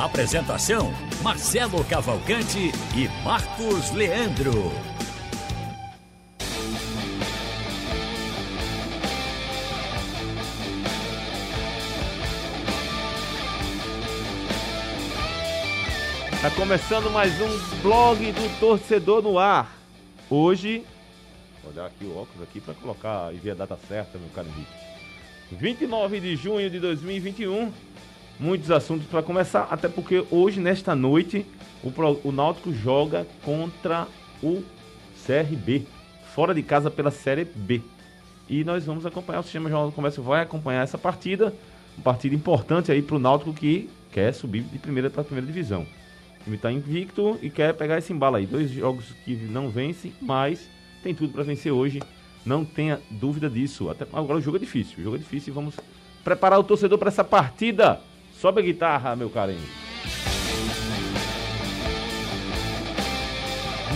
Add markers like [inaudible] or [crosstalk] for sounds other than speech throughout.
Apresentação: Marcelo Cavalcante e Marcos Leandro. Tá começando mais um blog do torcedor no ar. Hoje, vou olhar aqui o óculos aqui para colocar e ver a data certa, meu caro Henrique. 29 de junho de 2021. Muitos assuntos para começar, até porque hoje, nesta noite, o, o Náutico joga contra o CRB, fora de casa pela Série B. E nós vamos acompanhar, o Sistema Jornal do Comércio vai acompanhar essa partida, uma partida importante aí para o Náutico que quer subir de primeira para a primeira divisão. O time está invicto e quer pegar esse embalo aí. Dois jogos que não vencem, mas tem tudo para vencer hoje. Não tenha dúvida disso. Até agora o jogo é difícil. O jogo é difícil e vamos preparar o torcedor para essa partida. Sobe a guitarra, meu carinho.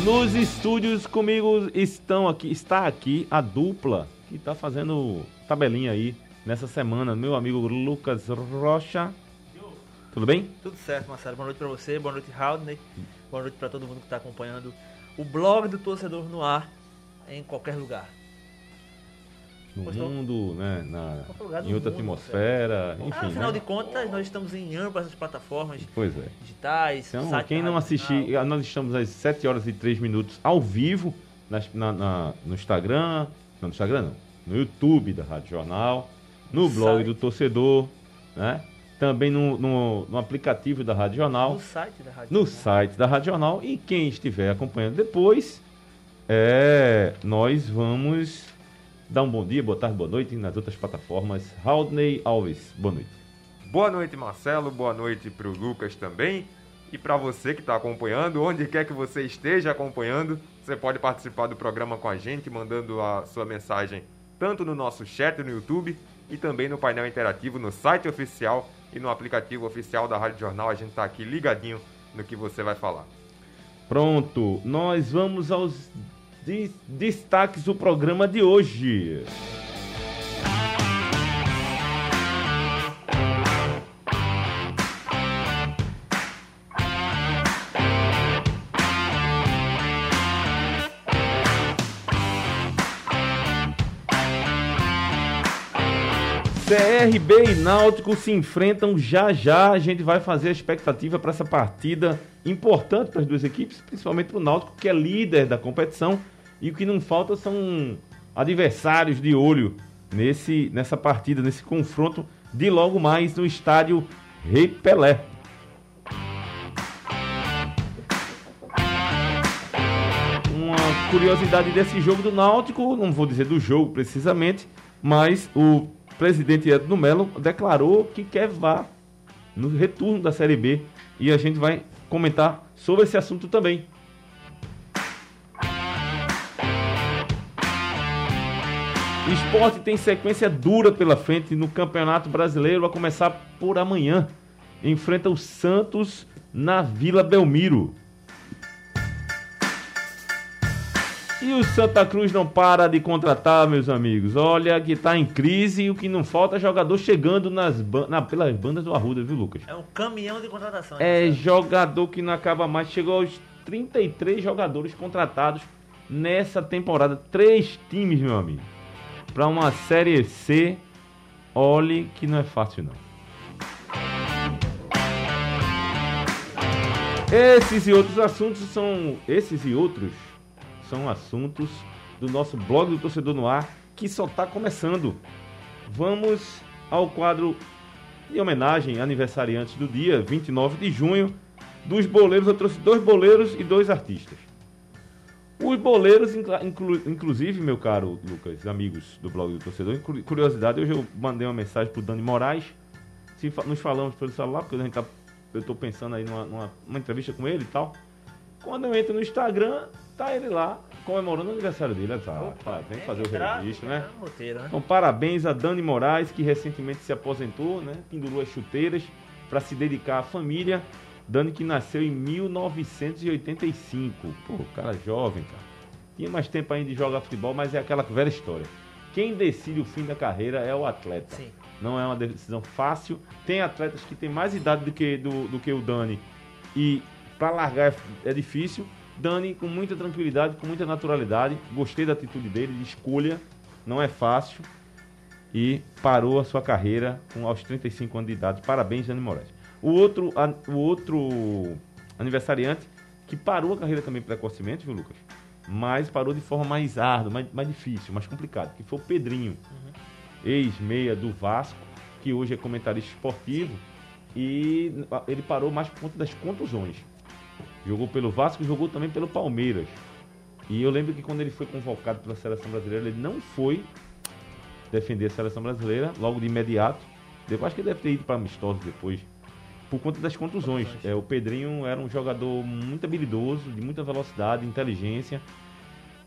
Nos estúdios comigo estão aqui, está aqui a dupla que está fazendo tabelinha aí nessa semana, meu amigo Lucas Rocha tudo bem? Tudo certo, Marcelo. Boa noite para você, boa noite, Haldney. Boa noite para todo mundo que está acompanhando o blog do Torcedor no ar em qualquer lugar. No mundo, né? Na, em outra mundo, atmosfera, enfim. Ah, afinal né? de contas, nós estamos em ambas as plataformas pois é. digitais. Então, quem não assistir, nós estamos às 7 horas e 3 minutos ao vivo na, na, no Instagram. Não, no Instagram não. No YouTube da Rádio Jornal, no blog do torcedor, né? também no, no, no, aplicativo da Rádio Jornal. No site da Rádio No Jornal. site da Rádio Jornal. E quem estiver acompanhando depois, é, nós vamos dar um bom dia, boa tarde, boa noite nas outras plataformas. Haldney Alves, boa noite. Boa noite, Marcelo. Boa noite para o Lucas também. E para você que está acompanhando, onde quer que você esteja acompanhando, você pode participar do programa com a gente, mandando a sua mensagem tanto no nosso chat no YouTube e também no painel interativo no site oficial e no aplicativo oficial da Rádio Jornal. A gente está aqui ligadinho no que você vai falar. Pronto, nós vamos aos destaques do programa de hoje. CRB e Náutico se enfrentam já já. A gente vai fazer a expectativa para essa partida importante para as duas equipes, principalmente para o Náutico, que é líder da competição. E o que não falta são adversários de olho nesse, nessa partida, nesse confronto de logo mais no estádio Rei Pelé. Uma curiosidade desse jogo do Náutico, não vou dizer do jogo precisamente, mas o presidente Edno Melo declarou que quer vá no retorno da Série B e a gente vai comentar sobre esse assunto também. Esporte tem sequência dura pela frente no Campeonato Brasileiro, a começar por amanhã. Enfrenta o Santos na Vila Belmiro. E o Santa Cruz não para de contratar, meus amigos. Olha que tá em crise e o que não falta é jogador chegando nas na, pelas bandas do Arruda, viu, Lucas? É um caminhão de contratação. É jogador que não acaba mais. Chegou aos 33 jogadores contratados nessa temporada. Três times, meu amigo. Para uma Série C, olhe que não é fácil, não. Esses e outros assuntos são. Esses e outros são assuntos do nosso blog do Torcedor no Ar, que só está começando. Vamos ao quadro de homenagem aniversariantes do dia 29 de junho. Dos boleiros, eu trouxe dois boleiros e dois artistas. Os boleiros, inclu, inclusive, meu caro Lucas, amigos do blog do torcedor, curiosidade, hoje eu mandei uma mensagem pro Dani Moraes. Se, nos falamos pelo celular, porque a gente tá eu tô pensando aí numa, numa, entrevista com ele e tal. Quando eu entro no Instagram, tá ele lá comemorando o aniversário dele. Tá, tá, vem fazer o registro, né? Roteiro, né? Então, parabéns a Dani Moraes, que recentemente se aposentou, né? Pendurou as chuteiras para se dedicar à família. Dani que nasceu em 1985. Pô, cara jovem, cara. Tinha mais tempo ainda de jogar futebol, mas é aquela velha história. Quem decide o fim da carreira é o atleta. Sim. Não é uma decisão fácil. Tem atletas que têm mais idade do que, do, do que o Dani. E para largar é, é difícil. Dani, com muita tranquilidade, com muita naturalidade. Gostei da atitude dele, de escolha. Não é fácil. E parou a sua carreira com aos 35 anos de idade. Parabéns, Dani Moraes. O outro, a, o outro aniversariante que parou a carreira também precocemente, viu, Lucas? Mas parou de forma mais árdua, mais, mais difícil, mais complicado, que foi o Pedrinho, uhum. ex-meia do Vasco, que hoje é comentarista esportivo, e ele parou mais por conta das contusões. Jogou pelo Vasco e jogou também pelo Palmeiras. E eu lembro que quando ele foi convocado pela seleção brasileira, ele não foi defender a seleção brasileira logo de imediato. Eu acho que ele deve ter ido para amistosos depois, por conta das contusões. É, o Pedrinho era um jogador muito habilidoso, de muita velocidade, inteligência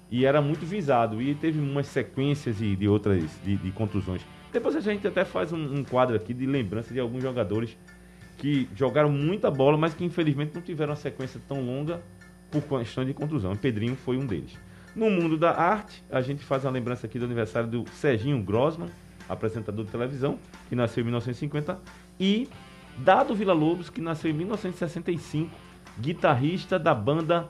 e era muito visado. E teve umas sequências de, de outras de, de, contusões. Depois a gente até faz um, um, quadro aqui de lembrança de alguns jogadores que jogaram muita bola, mas que infelizmente não tiveram uma sequência tão longa por questão de contusão. O Pedrinho foi um deles. No mundo da arte, a gente faz a lembrança aqui do aniversário do Serginho Grossman, apresentador de televisão, que nasceu em 1950, e Dado Vila Lobos, que nasceu em 1965, guitarrista da banda.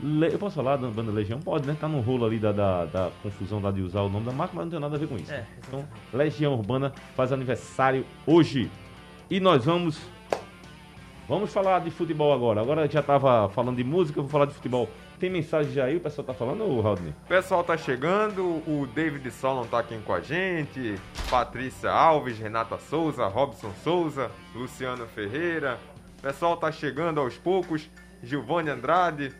Le... Eu posso falar da banda Legião? Pode, né? Tá no rolo ali da, da, da, confusão lá de usar o nome da marca, mas não tem nada a ver com isso. É, então, Legião Urbana faz aniversário hoje. E nós vamos. Vamos falar de futebol agora. Agora já estava falando de música, vou falar de futebol. Tem mensagem aí, o pessoal tá falando, ou Rodney? O pessoal tá chegando, o David Solon tá aqui com a gente, Patrícia Alves, Renata Souza, Robson Souza, Luciano Ferreira. O pessoal tá chegando aos poucos, Giovanni Andrade.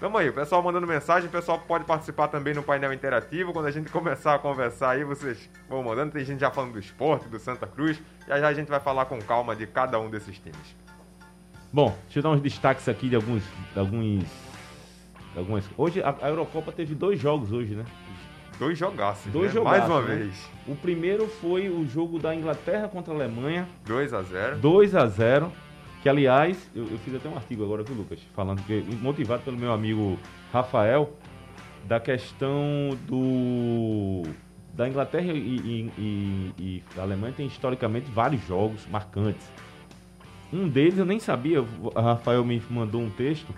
Tamo aí, o pessoal mandando mensagem, o pessoal pode participar também no painel interativo. Quando a gente [laughs] começar a conversar aí, vocês vão mandando. Tem gente já falando do esporte, do Santa Cruz. Já já a gente vai falar com calma de cada um desses times. Bom, deixa eu dar uns destaques aqui de alguns, de alguns Algumas... Hoje a, a, Eurocopa teve dois jogos hoje, né? Dois jogaços, dois né? Mais uma né? vez. O primeiro foi o jogo da Inglaterra contra a Alemanha. 2 a 0 2 a 0 Que, aliás, eu, eu fiz até um artigo agora com o Lucas, falando que, motivado pelo meu amigo Rafael, da questão do da Inglaterra e, e, e, e, da Alemanha tem historicamente vários jogos marcantes. Um deles eu nem sabia, o Rafael me mandou um texto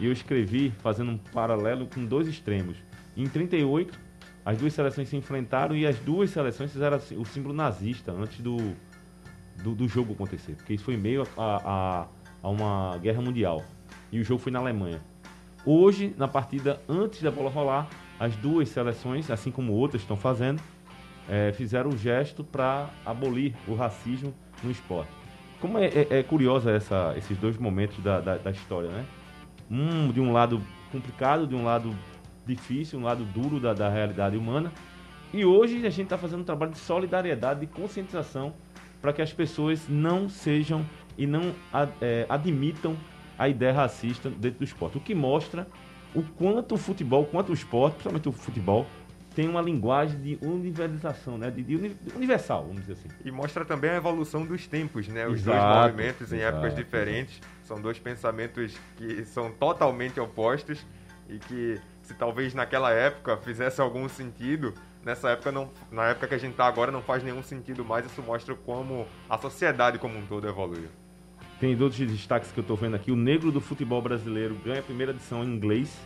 e eu escrevi fazendo um paralelo com dois extremos. Em 38, as duas seleções se enfrentaram e as duas seleções fizeram assim, o símbolo nazista antes do, do, do, jogo acontecer, porque isso foi meio a, a, a uma guerra mundial. E o jogo foi na Alemanha. Hoje, na partida antes da bola rolar, as duas seleções, assim como outras estão fazendo, é, fizeram o gesto para abolir o racismo no esporte. Como é, é, é curiosa essa, esses dois momentos da, da, da história, né? Um de um lado complicado, de um lado difícil, um lado duro da, da realidade humana. E hoje a gente está fazendo um trabalho de solidariedade, de conscientização, para que as pessoas não sejam e não é, admitam a ideia racista dentro do esporte. O que mostra o quanto o futebol, quanto o esporte, principalmente o futebol, tem uma linguagem de universalização, né? De, de, universal, vamos dizer assim. E mostra também a evolução dos tempos, né? Os exato, dois movimentos em exato, épocas diferentes. Exato. São dois pensamentos que são totalmente opostos e que se talvez naquela época fizesse algum sentido, nessa época não, na época que a gente está agora não faz nenhum sentido mais. Isso mostra como a sociedade como um todo evoluiu. Tem outros destaques que eu estou vendo aqui. O Negro do Futebol Brasileiro ganha a primeira edição em inglês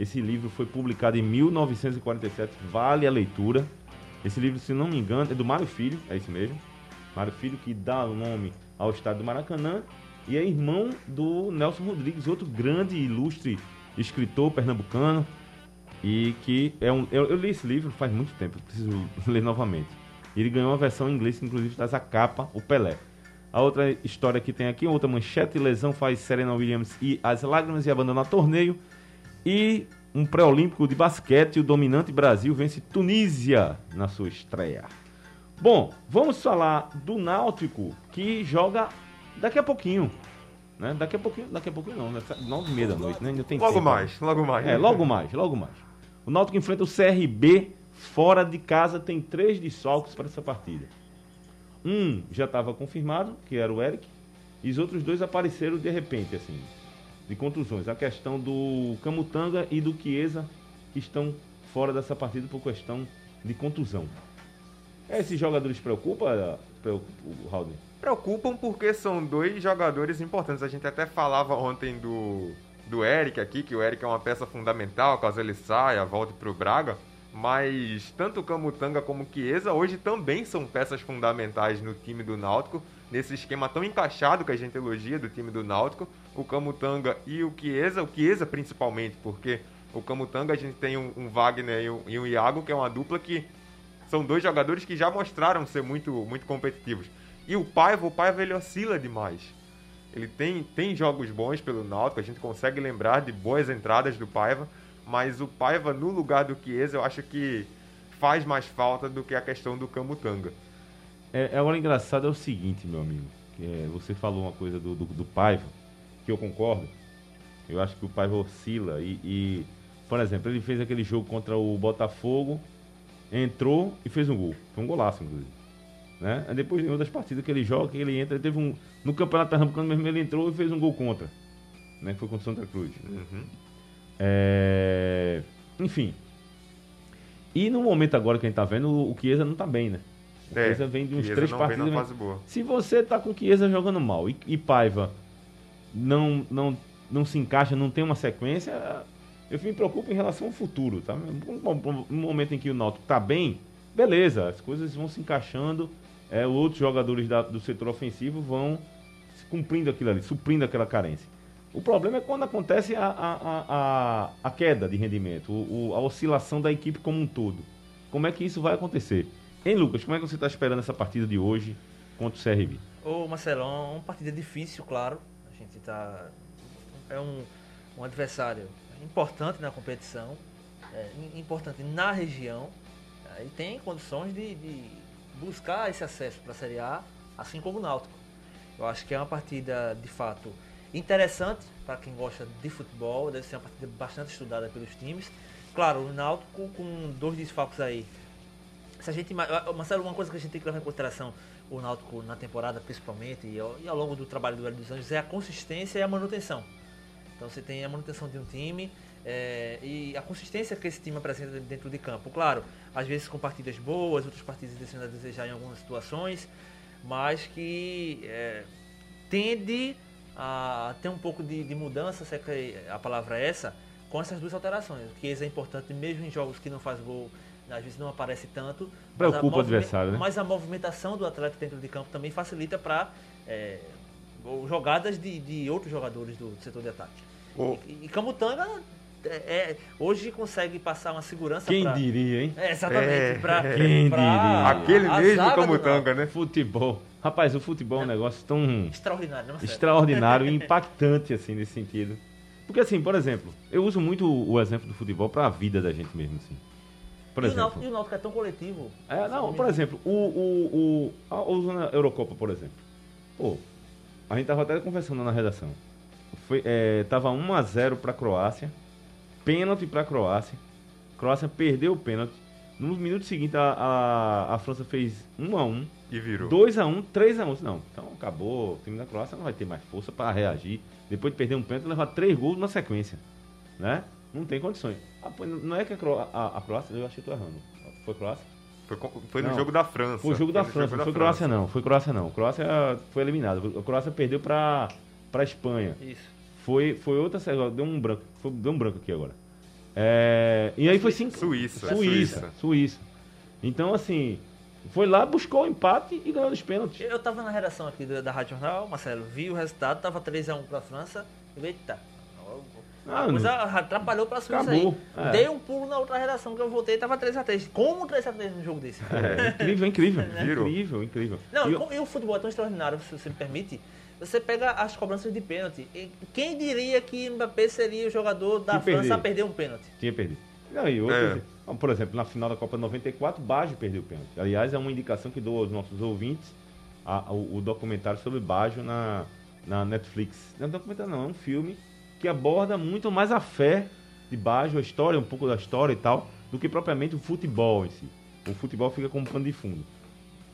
esse livro foi publicado em 1947, vale a leitura. Esse livro, se não me engano, é do Mário Filho, é isso mesmo. Mário Filho que dá o nome ao estado do Maracanã e é irmão do Nelson Rodrigues, outro grande e ilustre escritor pernambucano e que é um eu, eu, li esse livro faz muito tempo, preciso [laughs] ler novamente. Ele ganhou uma versão em inglês inclusive traz a capa, o Pelé. A outra história que tem aqui, outra manchete, lesão faz Serena Williams e as lágrimas e abandona torneio. E um pré-olímpico de basquete, o dominante Brasil vence Tunísia na sua estreia. Bom, vamos falar do Náutico, que joga daqui a pouquinho. Né? Daqui a pouquinho, daqui a pouquinho não, né? nove e meia da noite, né? Ainda tem Logo tempo. mais, logo mais. É, logo mais, logo mais. O Náutico enfrenta o CRB fora de casa, tem três desfalques para essa partida. Um já estava confirmado, que era o Eric, e os outros dois apareceram de repente, assim, de contusões. A questão do Camutanga e do Chiesa, que estão fora dessa partida por questão de contusão. Esses jogadores preocupam, preocupa, o Raul? Preocupam porque são dois jogadores importantes. A gente até falava ontem do, do Eric aqui, que o Eric é uma peça fundamental, caso ele saia, volte para o Braga. Mas tanto o Camutanga como o Chiesa hoje também são peças fundamentais no time do Náutico, nesse esquema tão encaixado que a gente elogia do time do Náutico. O Camutanga e o Chiesa, o Chiesa principalmente, porque o Camutanga a gente tem um, um Wagner e um, e um Iago, que é uma dupla que são dois jogadores que já mostraram ser muito, muito competitivos. E o Paiva, o Paiva ele oscila demais. Ele tem, tem jogos bons pelo Náutico, a gente consegue lembrar de boas entradas do Paiva, mas o Paiva no lugar do Chiesa eu acho que faz mais falta do que a questão do Camutanga. É, agora engraçado é o seguinte, meu amigo, é, você falou uma coisa do, do, do, Paiva, que eu concordo. Eu acho que o Paiva oscila e, e, por exemplo, ele fez aquele jogo contra o Botafogo, entrou e fez um gol. Foi um golaço, inclusive. Né? Depois em outras partidas que ele joga, que ele entra, ele teve um. No Campeonato Pernambucano mesmo ele entrou e fez um gol contra. Né? Foi contra o Santa Cruz. Uhum. É... Enfim. E no momento agora que a gente tá vendo, o Chiesa não tá bem, né? O é, Chiesa vem de uns três partidas. Se você tá com o Chiesa jogando mal e, e Paiva não, não, não se encaixa, não tem uma sequência, eu me preocupo em relação ao futuro, tá? No momento em que o Náutico tá bem, beleza, as coisas vão se encaixando, é, outros jogadores da, do setor ofensivo vão cumprindo aquilo ali, suprindo aquela carência. O problema é quando acontece a, a, a, a queda de rendimento, o, a oscilação da equipe como um todo. Como é que isso vai acontecer? Hein, Lucas, como é que você está esperando essa partida de hoje contra o CRB? Ô, Marcelão, uma partida difícil, claro. A gente está. É um, um adversário importante na competição, é, importante na região, é, e tem condições de, de buscar esse acesso para a Série A, assim como o Náutico. Eu acho que é uma partida, de fato, Interessante para quem gosta de futebol, deve ser uma partida bastante estudada pelos times. Claro, o Náutico com dois desfalques aí. Se a gente, Marcelo, uma coisa que a gente tem que levar em consideração, o Náutico na temporada principalmente e ao, e ao longo do trabalho do Hélio dos Anjos, é a consistência e a manutenção. Então você tem a manutenção de um time é, e a consistência que esse time apresenta dentro de campo. Claro, às vezes com partidas boas, outras partidas deixando a desejar em algumas situações, mas que é, tende a ter um pouco de, de mudança, se é a palavra é essa, com essas duas alterações. O que é importante mesmo em jogos que não faz gol, às vezes não aparece tanto. Preocupa o adversário, né? Mas a movimentação do atleta dentro de campo também facilita para é, jogadas de, de outros jogadores do setor de ataque. Oh. E, e Camutanga é, é, hoje consegue passar uma segurança Quem pra... diria, hein? É, exatamente. É, pra, [laughs] Quem pra... diria? Aquele mesmo Camutanga, né? Futebol. Rapaz, o futebol é um negócio tão... Extraordinário, não Extraordinário e [laughs] impactante, assim, nesse sentido. Porque, assim, por exemplo, eu uso muito o exemplo do futebol para a vida da gente mesmo, assim. Por e exemplo, o Náutico é tão coletivo. É, não, por exemplo, o, o, o, a, usando Eurocopa, por exemplo. Pô, a gente tava até conversando na redação. Foi, é, tava 1x0 para a Croácia pênalti para a Croácia. A Croácia perdeu o pênalti. Nos minutos seguintes, a, a, a França fez 1 a 1 E virou. 2 a 1 3 a 1 Não, então acabou. O time da Croácia não vai ter mais força para reagir. Depois de perder um pênalti, levar 3 gols na sequência. Né? Não tem condições. Ah, não é que a, Cro a, a Croácia... Eu achei que tô errando. Foi Croácia? Foi, foi no não, jogo da França. Foi o jogo da França. Não foi Croácia, não. Foi Croácia, não. Croácia foi eliminado. A Croácia perdeu para a Espanha. Isso. Foi, foi outra... Deu um branco. Foi, deu um branco aqui agora. É, e aí foi cinco. Suíça. Suíça. Suíça. Então, assim, foi lá, buscou o empate e ganhou os pênaltis. Eu tava na redação aqui da, da Rádio Jornal, Marcelo, vi o resultado, tava 3x1 pra França. E eita, a ah, coisa atrapalhou pra Suíça Acabou. aí. É. Dei um pulo na outra redação que eu voltei tava 3x3. Como 3x3 num jogo desse? É, incrível, incrível. [laughs] Incrível, incrível. Não, e, e o futebol é tão extraordinário, se você me permite. Você pega as cobranças de pênalti. Quem diria que Mbappé seria o jogador da que França perder. a perder um pênalti? Tinha perdido. Não, e outros, é. Por exemplo, na final da Copa 94, Baggio perdeu o pênalti. Aliás, é uma indicação que dou aos nossos ouvintes a, o, o, documentário sobre Baggio na, na Netflix. Não é um documentário não, é um filme que aborda muito mais a fé de Baggio, a história, um pouco da história e tal, do que propriamente o futebol em si. O futebol fica como pano de fundo.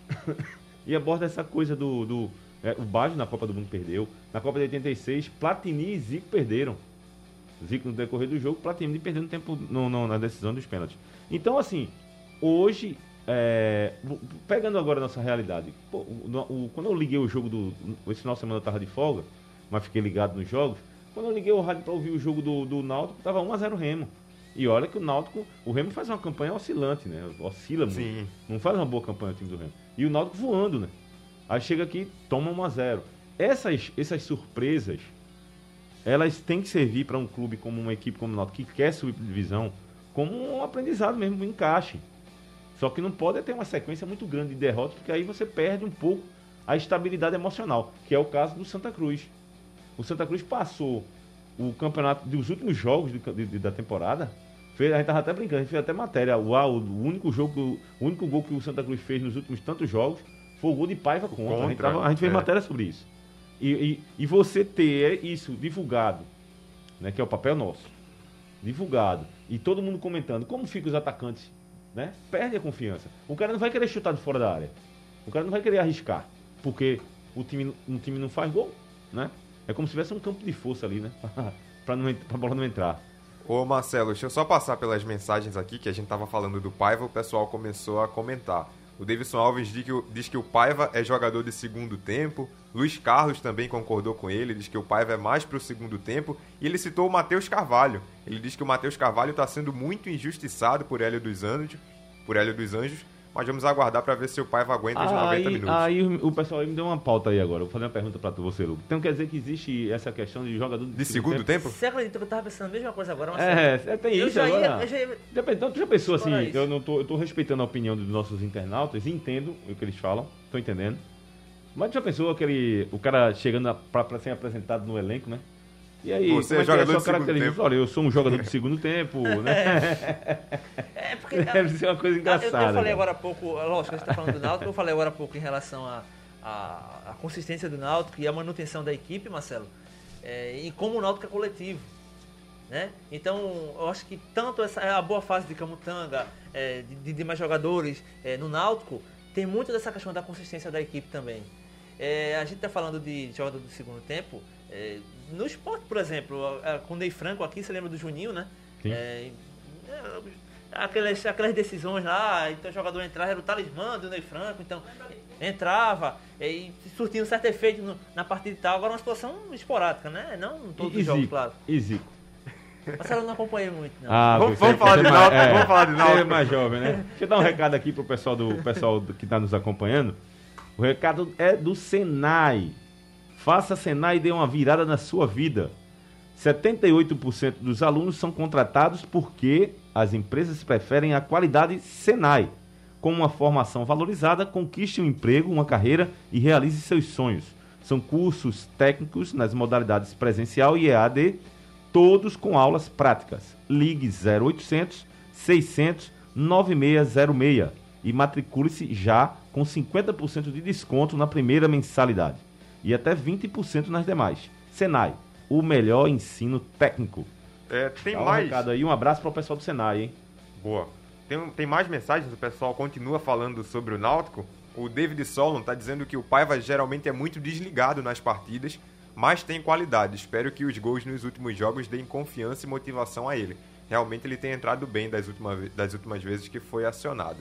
[laughs] e aborda essa coisa do... do é, o Baggio na Copa do Mundo perdeu. Na Copa de 86, Platini e Zico perderam. Zico no decorrer do jogo, Platini perdendo tempo no, no, na decisão dos pênaltis. Então, assim, hoje, é, pegando agora a nossa realidade, pô, o, o, quando eu liguei o jogo do. Esse final de semana eu tava de folga, mas fiquei ligado nos jogos. Quando eu liguei o rádio para ouvir o jogo do, do Náutico, tava 1x0 Remo. E olha que o Náutico, o Remo faz uma campanha oscilante, né? Oscila muito. Sim. Não faz uma boa campanha o time do Remo. E o Náutico voando, né? Aí chega aqui, toma 1x0. Essas, essas surpresas elas têm que servir para um clube como uma equipe como o Náutico que quer subir divisão como um aprendizado mesmo, um encaixe. Só que não pode ter uma sequência muito grande de derrotas, porque aí você perde um pouco a estabilidade emocional, que é o caso do Santa Cruz. O Santa Cruz passou o campeonato dos últimos jogos de, de, da temporada. Fez, a gente estava até brincando, a gente fez até matéria. Uau, o único jogo, o único gol que o Santa Cruz fez nos últimos tantos jogos o gol de Paiva contra. contra a, gente tava, a gente fez é. matéria sobre isso. E, e, e, você ter isso divulgado, né, que é o papel nosso, divulgado, e todo mundo comentando como ficam os atacantes, né? Perde a confiança. O cara não vai querer chutar de fora da área. O cara não vai querer arriscar, porque o time, time não faz gol, né? É como se tivesse um campo de força ali, né? [laughs] para a bola não entrar. Ô Marcelo, deixa eu só passar pelas mensagens aqui que a gente tava falando do Paiva, o pessoal começou a comentar. O Davidson Alves diz que, diz que o Paiva é jogador de segundo tempo. Luiz Carlos também concordou com ele, diz que o Paiva é mais para o segundo tempo. E ele citou o Matheus Carvalho. Ele diz que o Matheus Carvalho está sendo muito injustiçado por Hélio dos Anjos, por Hélio dos Anjos mas vamos aguardar para ver se o Paiva aguenta os 90 minutos. Aí o pessoal aí me deu uma pauta aí agora. Vou fazer uma pergunta para você, Lucas. Então quer dizer que existe essa questão de jogador de, de segundo, tempo? tempo? Você acredita que eu tava pensando a mesma coisa agora? Mas é, é, tem eu isso já agora. Ia, já ia... Então tu já pensou assim, eu não tô, eu tô respeitando a opinião dos nossos internautas, entendo o que eles falam, tô entendendo. Mas tu já pensou aquele, o cara chegando para ser apresentado no elenco, né? E aí, Você é, é, é jogador é de segundo tempo. Olha, eu sou um jogador de segundo tempo, [laughs] né? É, porque... [laughs] Deve ser uma coisa engraçada. Eu, eu falei agora há pouco, lógico, a gente está falando do Náutico, eu falei agora há pouco em relação à a, a, a, consistência do Náutico e a manutenção da equipe, Marcelo, é, e como o Náutico é coletivo. Né? Então, eu acho que tanto essa, a boa fase de Camutanga, é, de, de, mais jogadores é, no Náutico, tem muito dessa questão da consistência da equipe também. É, a gente está falando de jogador do segundo tempo, é, no esporte, por exemplo, com o Ney Franco aqui, você lembra do Juninho, né? Sim. É, é, aquelas, aquelas decisões lá, então o jogador entrava, era o talismã do Ney Franco, então entrava e surtindo um certo efeito no, na partida e tal. Agora uma situação esporádica, né? Não todos e os jogos, claro. E Zico? Mas ela não acompanhei muito, não. Ah, vamos, vamos, falar de Náutico, é, vamos falar de Náutico. É mais jovem, né? Deixa eu dar um recado aqui pro pessoal, do, pessoal que está nos acompanhando. O recado é do Senai. Faça Senai e dê uma virada na sua vida. 78% dos alunos são contratados porque as empresas preferem a qualidade Senai. Com uma formação valorizada, conquiste um emprego, uma carreira e realize seus sonhos. São cursos técnicos nas modalidades presencial e EAD, todos com aulas práticas. Ligue 0800 600 9606 e matricule-se já com 50% de desconto na primeira mensalidade e até 20% nas demais. Senai, o melhor ensino técnico. É, tem Dá um mais. recado aí, um abraço para o pessoal do Senai, hein? Boa. Tem, tem mais mensagens, o pessoal continua falando sobre o Náutico. O David Solon está dizendo que o Paiva geralmente é muito desligado nas partidas, mas tem qualidade. Espero que os gols nos últimos jogos deem confiança e motivação a ele. Realmente ele tem entrado bem das, última, das últimas vezes que foi acionado.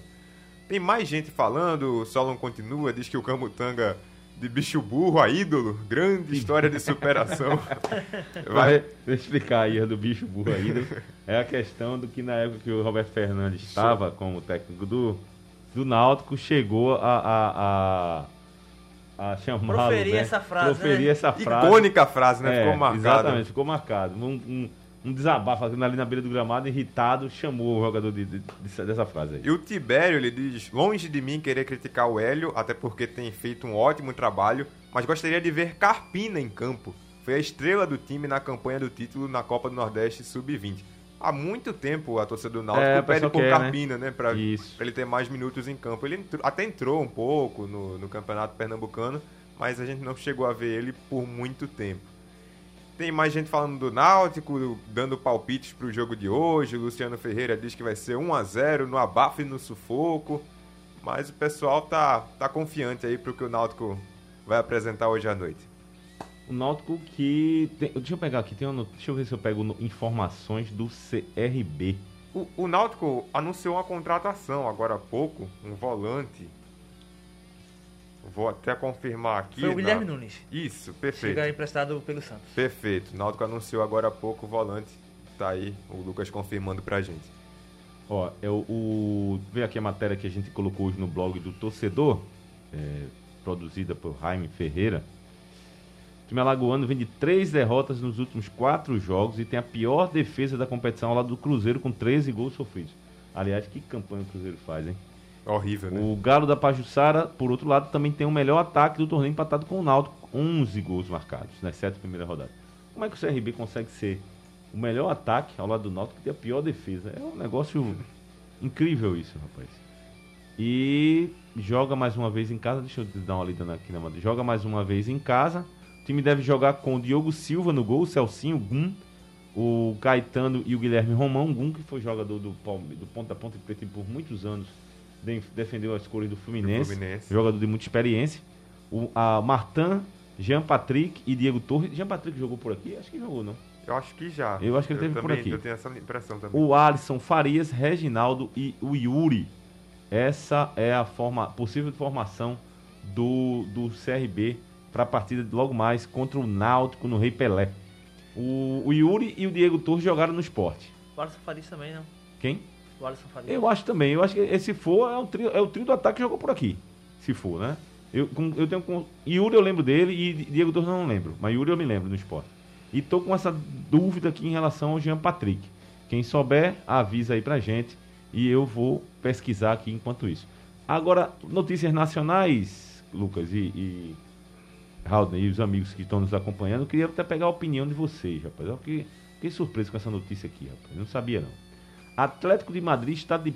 Tem mais gente falando, o Solon continua, diz que o Camutanga de bicho burro a ídolo, grande história de superação. [laughs] Vai Deixa explicar aí do bicho burro a ídolo. É a questão do que na época que o Roberto Fernandes estava como técnico do, do Náutico, chegou a, a, a, a chamá-lo. Proferir né? essa frase. Proferir né? essa frase. Icônica frase, né? É, ficou marcado. Exatamente, ficou marcado. Um, um, um desabafo ali na beira do gramado, irritado, chamou o jogador de, de, de, dessa frase aí. E o Tibério, ele diz: longe de mim querer criticar o Hélio, até porque tem feito um ótimo trabalho, mas gostaria de ver Carpina em campo. Foi a estrela do time na campanha do título na Copa do Nordeste Sub-20. há muito tempo a torcida do Náutico É, pede por quer, né? Carpina, né? Pra, Isso. pra ele ter mais minutos em campo. Ele entrou- até entrou um pouco no, no Campeonato Pernambucano, mas a gente não chegou a ver ele por muito tempo. Tem mais gente falando do Náutico, dando palpites pro jogo de hoje. O Luciano Ferreira diz que vai ser 1 a 0 no abafo e no sufoco. Mas o pessoal tá, tá confiante aí pro que o Náutico vai apresentar hoje à noite. O Náutico que. tem- deixa eu pegar aqui, tem uma, deixa eu ver se eu pego no- informações do CRB. O, o Náutico anunciou uma contratação agora há pouco, um volante. Vou até confirmar aqui. Foi o Guilherme na- Nunes. Isso, perfeito. Chega emprestado pelo Santos. Perfeito. O Náutico anunciou agora há pouco o volante. Tá aí o Lucas confirmando pra gente. Ó, é o, o. Vê aqui a matéria que a gente colocou hoje no blog do torcedor, é, produzida por Jaime Ferreira. O time alagoano vem de três derrotas nos últimos quatro jogos e tem a pior defesa da competição ao lado do Cruzeiro com 13 gols sofridos. Aliás, que campanha o Cruzeiro faz, hein? Horrível, né? O Galo da Pajussara, por outro lado, também tem o melhor ataque do torneio empatado com o Náutico, 11 gols marcados nas sete primeiras rodadas. Como é que o CRB consegue ser o melhor ataque ao lado do Náutico ter a pior defesa? É um negócio incrível isso, rapaz. E joga mais uma vez em casa, deixa eu dar uma lida aqui na matéria. Joga mais uma vez em casa. O time deve jogar com o Diogo Silva no gol, o Celcinho, o Gum, o Caetano e o Guilherme Romão, Gum, que foi jogador do, do Ponta Ponta Preto por muitos anos, de- defendeu as cores do Fluminense, Fluminense. jogador de muita experiência. O a Martin, Jean Patrick e Diego Torres. Jean Patrick jogou por aqui? Acho que jogou, não. Eu acho que já. Eu acho que ele teve por também, aqui. Eu tenho essa impressão também. O Alisson Farias, Reginaldo e o Yuri. Essa é a forma, possível formação do, do CRB para a partida de logo mais contra o Náutico no Rei Pelé. O, o Yuri e o Diego Torres jogaram no esporte. O Alisson Farias também, não. Quem? Alisson Farias. Eu acho também. Eu acho que esse for é o trio, é o trio do ataque que jogou por aqui. Se for, né? Eu, eu tenho com. Yuri eu lembro dele e Diego Torres eu não lembro. Mas Yuri eu me lembro no esporte. E tô com essa dúvida aqui em relação ao Jean Patrick. Quem souber, avisa aí pra gente. E eu vou pesquisar aqui enquanto isso. Agora, notícias nacionais, Lucas e, e Haldner e os amigos que estão nos acompanhando, eu queria até pegar a opinião de vocês, rapaz. Eu fiquei, fiquei surpreso com essa notícia aqui, rapaz. Não sabia não. Atlético de Madrid está, de-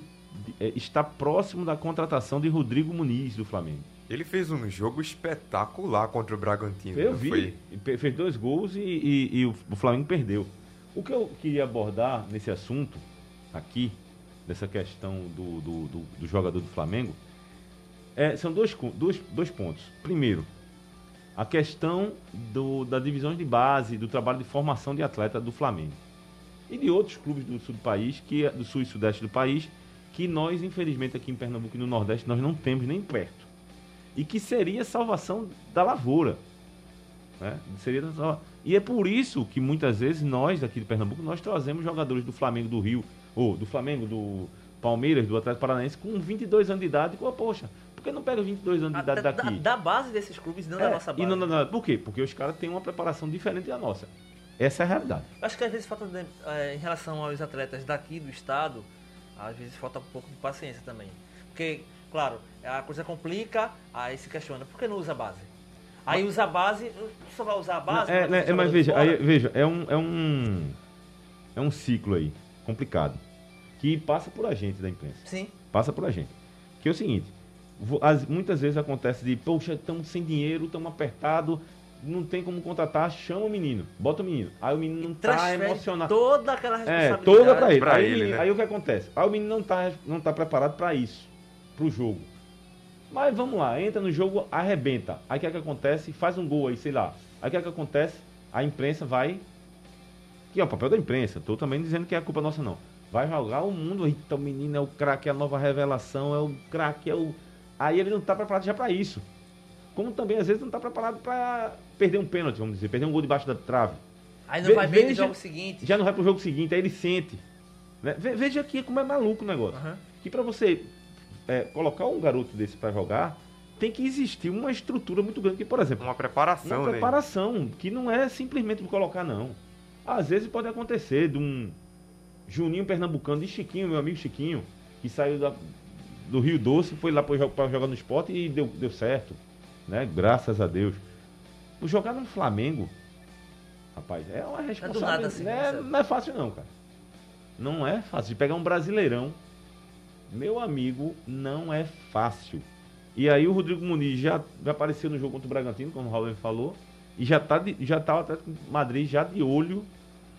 eh, está próximo da contratação de Rodrigo Muniz do Flamengo. Ele fez um jogo espetacular contra o Bragantino. Eu vi, foi? fez dois gols e, e- e o, Flamengo perdeu. O que eu queria abordar nesse assunto, aqui, dessa questão do, do, do- do jogador do Flamengo, é, são dois, dois, dois pontos. Primeiro, a questão do, da divisão de base, do trabalho de formação de atleta do Flamengo. E de outros clubes do sul do país, que do sul e sudeste do país, que nós, infelizmente, aqui em Pernambuco e no Nordeste, nós não temos nem perto. E que seria salvação da lavoura. né? Seria E é por isso que muitas vezes nós daqui de Pernambuco nós trazemos jogadores do Flamengo do Rio, ou do Flamengo do Palmeiras, do Atlético Paranaense com 22 anos de idade. Pô, poxa, por que não pega 22 anos de idade Da, da, daqui? da base desses clubes, não É, da nossa base. E não, não, não, por quê? Porque os caras têm uma preparação diferente da nossa. Essa é a realidade. Acho que às vezes falta, de- eh, em relação aos atletas daqui do estado, às vezes falta um pouco de paciência também. Porque, claro, a coisa complica, aí se questiona, por que não usa a base? Aí usa a base, só vai usar a base? é, vai né, é, mas veja, aí, veja, é um, é um é um ciclo aí complicado que passa por a gente da imprensa. Sim. Passa por a gente. Que é o seguinte, as- muitas vezes acontece de, poxa, estamos sem dinheiro, estamos apertados, não tem como contratar, chama o menino, bota o menino. Aí o menino não tá emocionado. toda aquela É, responsabilidade. toda pra ele. pra aí, ele, o menino- né? aí o que acontece? Aí o menino não tá, não tá preparado pra isso, pro jogo. Mas vamos lá, entra no jogo, arrebenta. Aí o que é que acontece? Faz um gol aí, sei lá. Aí o que é que acontece? A imprensa vai. Que é o papel da imprensa, tô também dizendo que é a culpa nossa não. Vai jogar o mundo, eita, o menino é o craque, é a nova revelação, é o craque, é o. Aí ele não tá preparado já pra isso. Como também às vezes não tá preparado pra perder um pênalti, vamos dizer, perder um gol debaixo da trave. Aí não Ve- vai ver no veja- jogo seguinte. Já não vai pro jogo seguinte, aí ele sente. né? Ve- Veja aqui como é maluco o negócio. Aham. Que pra você é, colocar um garoto desse pra jogar, tem que existir uma estrutura muito grande. Que, por exemplo, Uma preparação, uma né? preparação, que não é simplesmente colocar, não. Às vezes pode acontecer de um Juninho Pernambucano, de Chiquinho, meu amigo Chiquinho, que saiu da- do Rio Doce, foi lá para jogar no esporte e deu, deu certo. Né? Graças a Deus. Jogar no Flamengo, rapaz, é uma responsabilidade. nada assim, não, é, Marcelo. não é fácil não, cara. Não é fácil. De pegar um brasileirão, meu amigo, não é fácil. E aí o Rodrigo Muniz já, já apareceu no jogo contra o Bragantino, como o Raul falou, e já tá, de, já tá o Atlético Madrid já de olho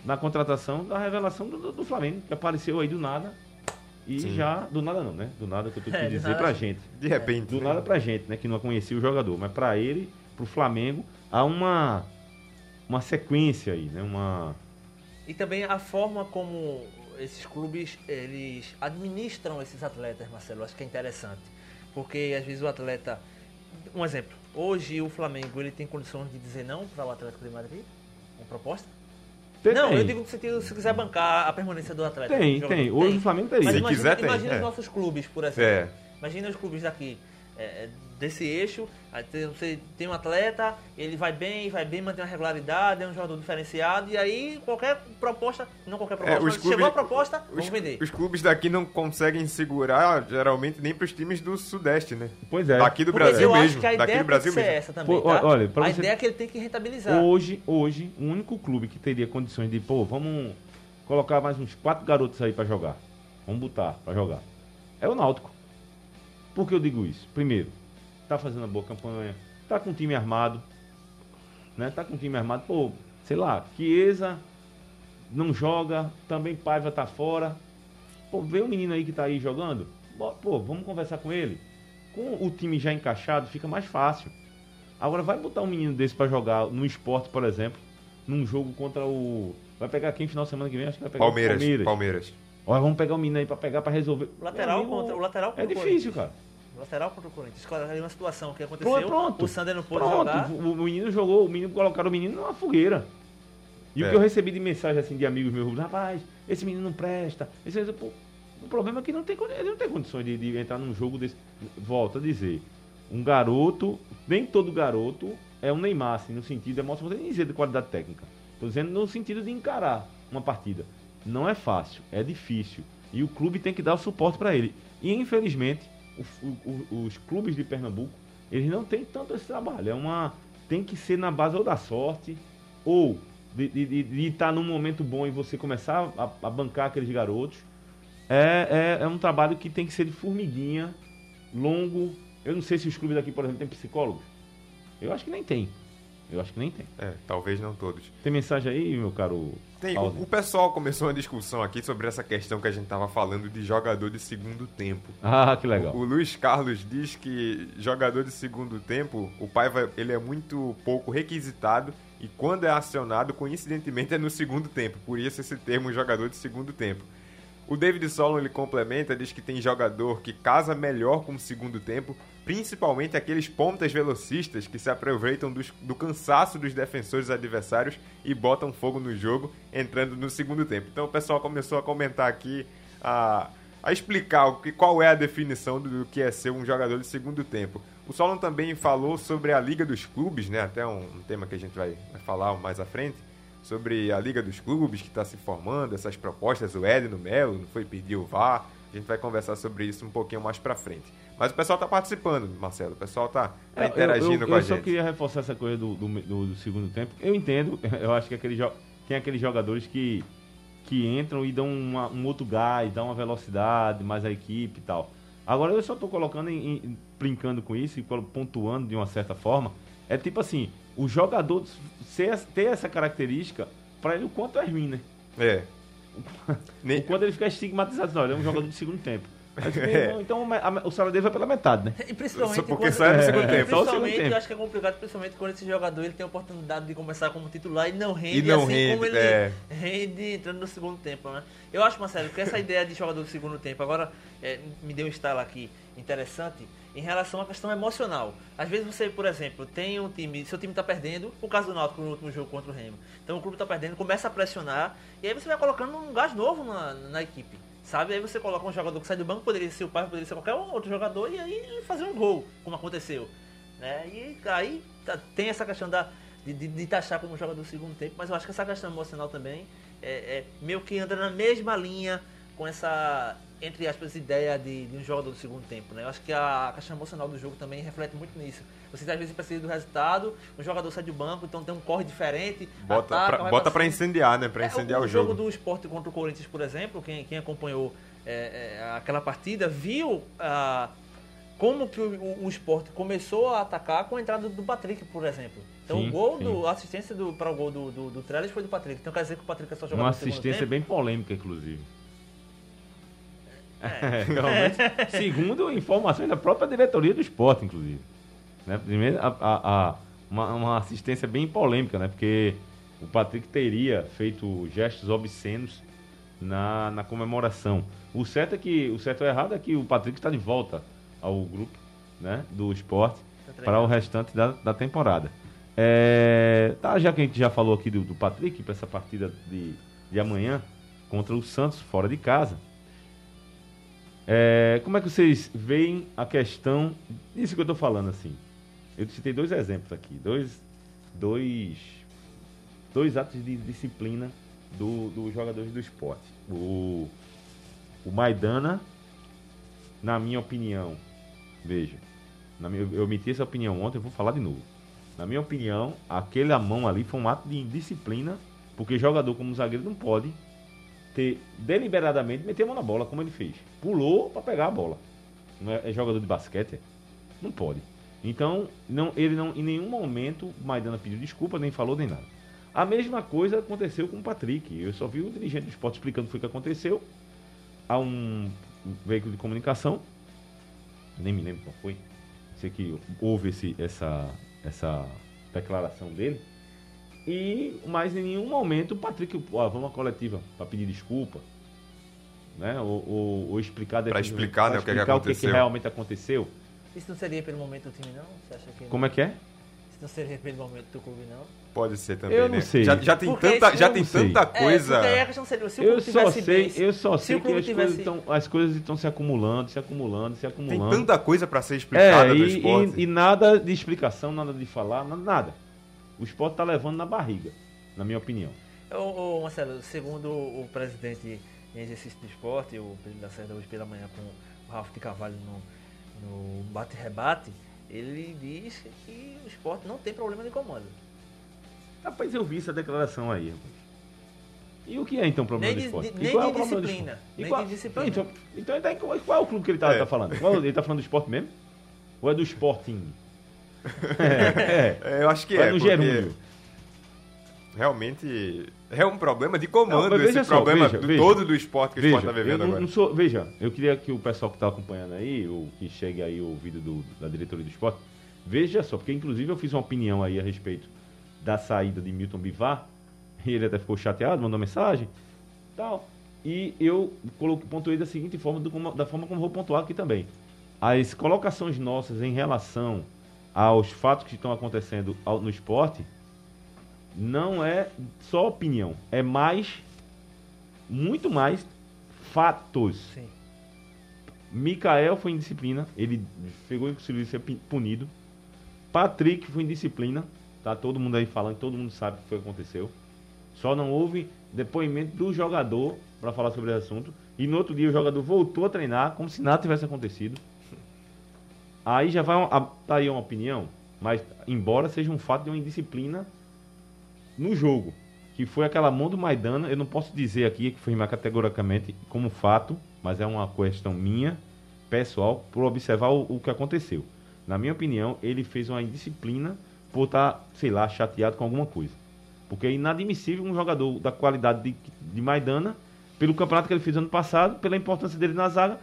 na contratação da revelação do, do Flamengo, que apareceu aí do nada. E Sim. já. Do nada não, né? Do nada que eu tô [laughs] É, querendo do dizer nada, pra gente. De repente. Do né? nada pra gente, né? Que não conhecia o jogador. Mas pra ele, pro Flamengo, há uma. Uma sequência aí, né? Uma. E também a forma como esses clubes eles administram esses atletas, Marcelo, acho que é interessante. Porque às vezes o atleta. Um exemplo, hoje o Flamengo ele tem condições de dizer não para o Atlético de Madrid? Uma proposta? Tem, não, tem. eu digo que se, se quiser bancar a permanência do atleta. Tem, do tem. jogador. Hoje o Flamengo teria. Mas Se imagina, quiser, tem, imagina é. os nossos clubes, por exemplo. É. Imagina os clubes daqui, é, é, desse eixo, você tem um atleta, ele vai bem, vai bem, mantém uma regularidade, é um jogador diferenciado, e aí qualquer proposta, não qualquer proposta, os mas clubes- chegou a proposta, vamos Os, vender. os clubes daqui não conseguem segurar, geralmente, nem para os times do Sudeste, né? Pois é. Daqui do Porque Brasil eu acho mesmo. que a Daqui ideia do Brasil mesmo. essa também, Pô, tá? olha, a você- ideia é que ele tem que rentabilizar. Hoje, hoje, o único clube que teria condições de, pô, vamos colocar mais uns quatro garotos aí pra jogar. Vamos botar pra jogar. É o Náutico. Por que eu digo isso? Primeiro, tá fazendo uma boa campanha, tá com o time armado, né? Tá com o time armado, pô, sei lá, Chiesa não joga, também Paiva tá fora. Pô, vê o menino aí que tá aí jogando, pô, vamos conversar com ele. Com o time já encaixado, fica mais fácil. Agora vai botar um menino desse pra jogar no esporte, por exemplo, num jogo contra o. Vai pegar quem final de semana que vem? Acho que vai pegar Palmeiras. o Palmeiras. Palmeiras. Olha, vamos pegar o menino aí pra pegar pra resolver. O lateral amigo, contra o lateral contra É difícil, cara. O lateral contra o Corinthians. Qual é uma situação que aconteceu, Pronto, pronto. o Sander não pôde Pronto, jogar. O, menino jogou, o menino colocaram o menino numa fogueira. E É. o que eu recebi de mensagem assim de amigos meus, rapaz, esse menino não presta. Esse, pô, o problema é que não tem, ele não tem condições de, de entrar num jogo desse. Volto a dizer, um garoto, nem todo garoto é um Neymar, assim, no sentido emocional, não vou nem dizer de qualidade técnica. Tô dizendo no sentido de encarar uma partida. Não é fácil, é difícil. E o clube tem que dar o suporte para ele. E infelizmente, os clubes de Pernambuco, eles não têm tanto esse trabalho. É uma. Tem que ser na base ou da sorte, ou de estar num momento bom e você começar a, a bancar aqueles garotos. É, é, é um trabalho que tem que ser de formiguinha, longo. Eu não sei se os clubes daqui, por exemplo, têm psicólogos. Eu acho que nem tem. Eu acho que nem tem. É, talvez não todos. Tem mensagem aí, meu caro? Tem, o, o pessoal começou uma discussão aqui sobre essa questão que a gente tava falando de jogador de segundo tempo. Ah, que legal. O Luiz Carlos diz que jogador de segundo tempo, o Paiva ele é muito pouco requisitado e quando é acionado, coincidentemente, é no segundo tempo. Por isso esse termo jogador de segundo tempo. O David Solon ele complementa, diz que tem jogador que casa melhor com o segundo tempo, principalmente aqueles pontas velocistas que se aproveitam dos- do cansaço dos defensores adversários e botam fogo no jogo, entrando no segundo tempo. Então o pessoal começou a comentar aqui a, a explicar o que, qual é a definição do, do que é ser um jogador de segundo tempo. O Solon também falou sobre a Liga dos Clubes, né? até um, um tema que a gente vai, vai falar mais à frente sobre a Liga dos Clubes que está se formando, essas propostas, o Edno Melo foi pedir o VAR, a gente vai conversar sobre isso um pouquinho mais pra frente. Mas o pessoal tá participando, Marcelo, o pessoal tá, tá É, interagindo eu, eu, com a eu só gente. queria reforçar essa coisa do, do, do- do segundo tempo. Eu entendo, [laughs] eu acho que aquele tem aqueles jogadores que, que entram e dão uma- um outro gás, dão uma velocidade, mais a equipe e tal. Agora eu só tô colocando, em, em- brincando com isso e pontuando de uma certa forma. É tipo assim, o jogador ser, ter essa característica, pra ele o quanto é ruim, né? É. [laughs] O quanto ele fica estigmatizado, não, ele é um jogador de segundo tempo. Irmão, Então a- o salário dele vai pela metade, né? E principalmente Só porque quando, sai no segundo É, tempo. segundo Principalmente, tempo. eu acho que é complicado, principalmente quando esse jogador ele tem a oportunidade de começar como titular e não rende, E não assim rende, como ele é. rende entrando no segundo tempo, né? Eu acho, Marcelo, que essa ideia de jogador do segundo tempo agora é, me deu um estalo aqui interessante em relação à questão emocional. Às vezes você, por exemplo, tem um time, seu time tá perdendo, o caso do Náutico no último jogo contra o Remo. Então o clube tá perdendo, começa a pressionar e aí você vai colocando um gás novo na, na equipe. Sabe? Aí você coloca um jogador que sai do banco, poderia ser o pai, poderia ser qualquer outro jogador, e aí fazer um gol, como aconteceu. Né? E aí tá- tem essa questão da, de, de, de taxar como jogador do segundo tempo, mas eu acho que essa questão emocional também é, é meio que anda na mesma linha com essa, entre aspas, ideia de, de um jogador do segundo tempo. Né? Eu acho que a caixa emocional do jogo também reflete muito nisso. Você às vezes precisa do resultado, o jogador sai do banco, então tem um corre diferente. Bota ataca, pra, bota pra incendiar, né? Pra É, incendiar o, o jogo. jogo do esporte contra o Corinthians, por exemplo, quem, quem acompanhou é, é, aquela partida, viu ah, como que o, o, o esporte começou a atacar com a entrada do Patrick, por exemplo. Então Sim, o gol, sim. do, a assistência do, para o gol do, do, do Trellis foi do Patrick. Então quer dizer que o Patrick é só jogador Uma assistência tempo? bem polêmica, inclusive. É. Segundo informações da própria diretoria do esporte, inclusive. Né? Primeiro, a, a- a- uma, uma assistência bem polêmica, né? Porque o Patrick teria feito gestos obscenos na, na comemoração. O certo é que o certo ou errado é que o Patrick está de volta ao grupo né, do esporte Tá para o restante da, da temporada. É, tá, já que a gente já falou aqui do, do Patrick para essa partida de, de amanhã contra o Santos fora de casa. É, como é que vocês veem a questão disso que eu estou falando assim? Eu citei dois exemplos aqui, dois, dois, dois atos de disciplina do- dos jogadores do esporte. O, o Maidana, na minha opinião, veja, na minha, eu emiti essa opinião ontem, eu vou falar de novo. Na minha opinião, aquele a mão ali foi um ato de indisciplina, porque jogador como zagueiro não pode ter deliberadamente meter a mão na bola, como ele fez. Pulou para pegar a bola. Não é, é jogador de basquete? Não pode. Então, não, ele não, em nenhum momento Maidana pediu desculpa, nem falou nem nada. A mesma coisa aconteceu com o Patrick. Eu só vi o dirigente do esporte explicando o que aconteceu. Há um veículo de comunicação, nem me lembro qual foi. Sei que houve esse, essa, essa declaração dele. E, mas em nenhum momento o Patrick, ó, vamos à coletiva para pedir desculpa. Né? Ou, ou, ou explicar depois- explicar, né, pra o que que explicar o que, que realmente aconteceu. Isso não seria pelo momento do time, não? Você acha que Como é que é? Isso não seria pelo momento do clube, não? Pode ser também, Eu não né? sei. Já, já tem Porque tanta, já tem não sei. tanta coisa. É, porque aí a questão seria, se Eu só sei, bem, eu só se sei que as coisas, tivesse- estão, as coisas estão se acumulando, se acumulando, se Tem acumulando. tanta coisa pra ser explicada é, do e, esporte. e, e nada de explicação, nada de falar, nada. O esporte tá levando na barriga, na minha opinião. Ô, ô, Marcelo, segundo o presidente em exercício do esporte, o Pedro da Serra hoje pela manhã com o Ralf de Carvalho no, no bate-rebate, ele diz que o esporte não tem problema de comando. Rapaz, eu vi essa declaração aí, rapaz. E o que é então o problema Nem do de- esporte? de- E nem qual é de o problema do disciplina? E nem qual- de disciplina. Então, então, então, qual é o clube que ele tá, É. tá falando? Qual- ele tá falando do esporte mesmo? Ou é do Sporting? É, é. Eu acho que Ou é é, no gerúndio? realmente é um problema de comando, Não, esse só, problema veja, do, veja. todo do esporte que o Veja, esporte tá eu vivendo agora. sou, veja, eu queria que o pessoal que está acompanhando aí, ou que chegue aí o vídeo do- da diretoria do esporte, veja só, porque inclusive eu fiz uma opinião aí a respeito da saída de Milton Bivar, e ele até ficou chateado, mandou mensagem, tal, e eu coloquei, pontuei da seguinte forma, do da forma como vou pontuar aqui também. As colocações nossas em relação aos fatos que estão acontecendo no esporte, não é só opinião, é mais, muito mais fatos. Sim. Mikael foi indisciplina, ele pegou e conseguiu ser punido. Patrick foi indisciplina, tá todo mundo aí falando, todo mundo sabe o que foi que aconteceu. Só não houve depoimento do jogador para falar sobre esse assunto. E no outro dia o jogador voltou a treinar como se nada tivesse acontecido. Aí já vai uma, tá aí uma opinião, mas embora seja um fato de uma indisciplina no jogo, que foi aquela mão do Maidana, eu não posso dizer aqui que foi categoricamente como fato, mas é uma questão minha, pessoal, por observar o, o que aconteceu. Na minha opinião, ele fez uma indisciplina por estar, sei lá, chateado com alguma coisa. Porque é inadmissível um jogador da qualidade de, de Maidana, pelo campeonato que ele fez ano passado, pela importância dele na zaga,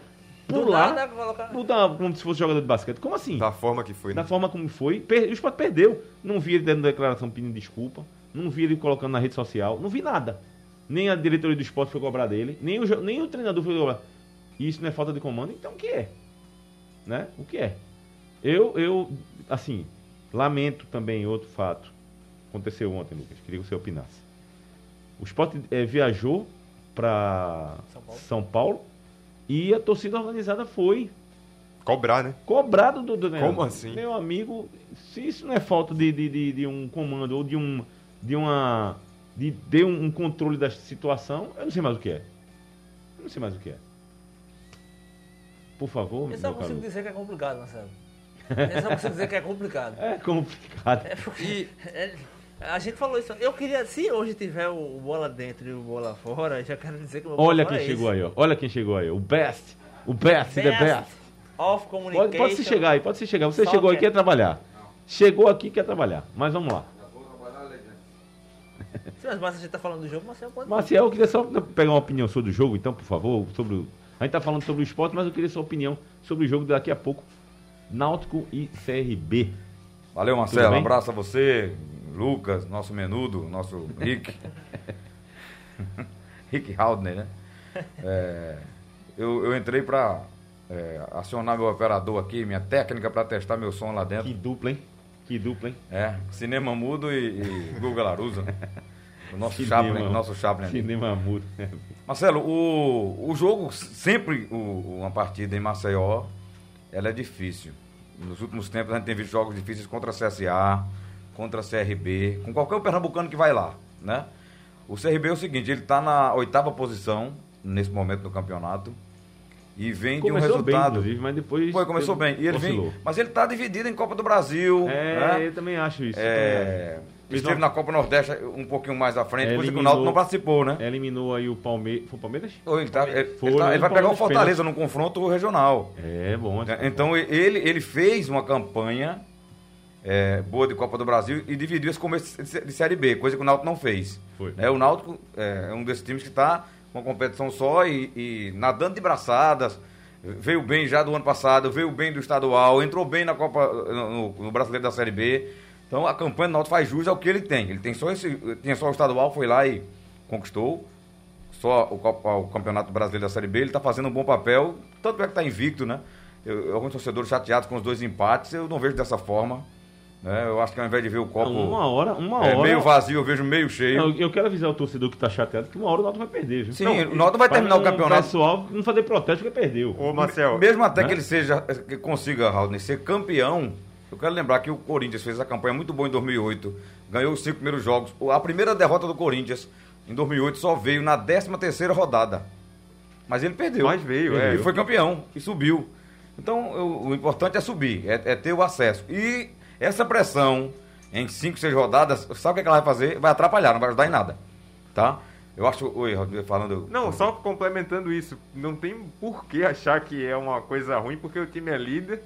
pular, nada, colocar... mudar como se fosse jogador de basquete. Como assim? Da forma que foi, né? da forma como foi. Per- o Sport perdeu. Não vi ele dando declaração pedindo desculpa. Não vi ele colocando na rede social. Não vi nada. Nem a diretoria do esporte foi cobrar dele. Nem o, jo- nem o treinador foi cobrar. Isso não é falta de comando? Então o que é? Né? O que é? Eu, eu, assim, lamento também outro fato. Aconteceu ontem, Lucas. Queria que você opinasse. O Sport eh, viajou para São Paulo. São Paulo e a torcida organizada foi Cobrar, né? cobrado do, do Como assim? Meu amigo, se isso não é falta de, de, de, de um comando ou de um de uma de ter um, um controle da situação, eu não sei mais o que é. Não sei mais o que é. Por favor, Eu só meu consigo caro. dizer que é complicado, Marcelo. [laughs] Eu só consigo dizer que é complicado. É complicado. É porque é, a gente falou isso. Eu queria, se hoje tiver o bola dentro e o bola fora, já quero dizer que o bola Olha quem é chegou esse. aí, ó. Olha quem chegou aí. O best. O best, the best. Of communication. Pode, pode se chegar aí, pode se chegar. Você Só chegou que- aqui quer trabalhar. Chegou aqui quer trabalhar. Mas vamos lá. Se mas a gente tá falando do jogo, Marcelo pode. Marcial, eu queria só pegar uma opinião sobre o jogo, então, por favor. Sobre o... A gente tá falando sobre o esporte, mas eu queria sua opinião sobre o jogo daqui a pouco. Náutico e CRB. Valeu, Marcelo. Um abraço a você, Lucas, nosso menudo, nosso Rick. [laughs] Rick Haldner, né? É, eu, eu entrei para acionar meu operador aqui, minha técnica para testar meu som lá dentro. Que dupla, hein? Que dupla, hein? É, cinema mudo e, e Google Larusa. O nosso Cinema. Chaplin, o nosso Chaplin. ali. Cinema mudo. Marcelo, o, o jogo, sempre o- uma partida em Maceió, ela é difícil. Nos últimos tempos a gente tem visto jogos difíceis contra a CSA, contra a CRB, com qualquer pernambucano que vai lá, né? O CRB é o seguinte, ele está na oitava posição nesse momento do campeonato e vem de um Começou bem, resultado. inclusive, mas depois. Foi, começou bem. E ele oscilou. vem, mas ele está dividido em Copa do Brasil, É, né? eu também acho isso. É, esteve uma- na Copa Nordeste um pouquinho mais à frente, coisa que o Eliminou- Náutico não participou, né? Eliminou aí o Palmeiras. Foi o Palmeiras? Ele, tá- ele- Foi, ele tá- ele vai pegar o Fortaleza num confronto regional. É, bom. É, Então ele, ele fez uma campanha é, boa de Copa do Brasil e dividiu esse começo de sé- de Série B, coisa que o Náutico não fez. Foi. É, o Náutico é, é um desses times que está com uma competição só e, e nadando de braçadas. Veio bem já do ano passado, veio bem do estadual, entrou bem na Copa no, no Brasileiro da Série B. Então a campanha do Náutico faz jus ao que ele tem. Ele tem só esse, tinha só o estadual, foi lá e conquistou só o, Copa- o Campeonato Brasileiro da Série B, ele está fazendo um bom papel, tanto é que está invicto, né? Eu, alguns torcedores chateados com os dois empates, eu não vejo dessa forma. Né? Eu acho que ao invés de ver o copo Não, uma hora, uma é, hora. meio vazio, eu vejo meio cheio. Não, eu quero avisar o torcedor que tá chateado que uma hora o Náutico vai perder, viu? Sim, o Náutico vai terminar o não- campeonato. pessoal não fazer protesto porque perdeu. Ô, Marcel, Mesmo até Né? que ele seja, que consiga, Raul, ser campeão, eu quero lembrar que o Corinthians fez a campanha muito boa em 2008, ganhou os cinco primeiros jogos. A primeira derrota do Corinthians em 2008 só veio na 13 terceira rodada. Mas ele perdeu. Mas veio, é. E foi campeão, e subiu. Então, eu- o importante é subir, é, é ter o acesso. E essa pressão em cinco, seis rodadas, sabe o que, é que ela vai fazer? Vai atrapalhar, não vai ajudar em nada. Tá? Eu acho. Oi, falando. Não, só complementando isso, não tem por que achar que é uma coisa ruim, porque o time é líder,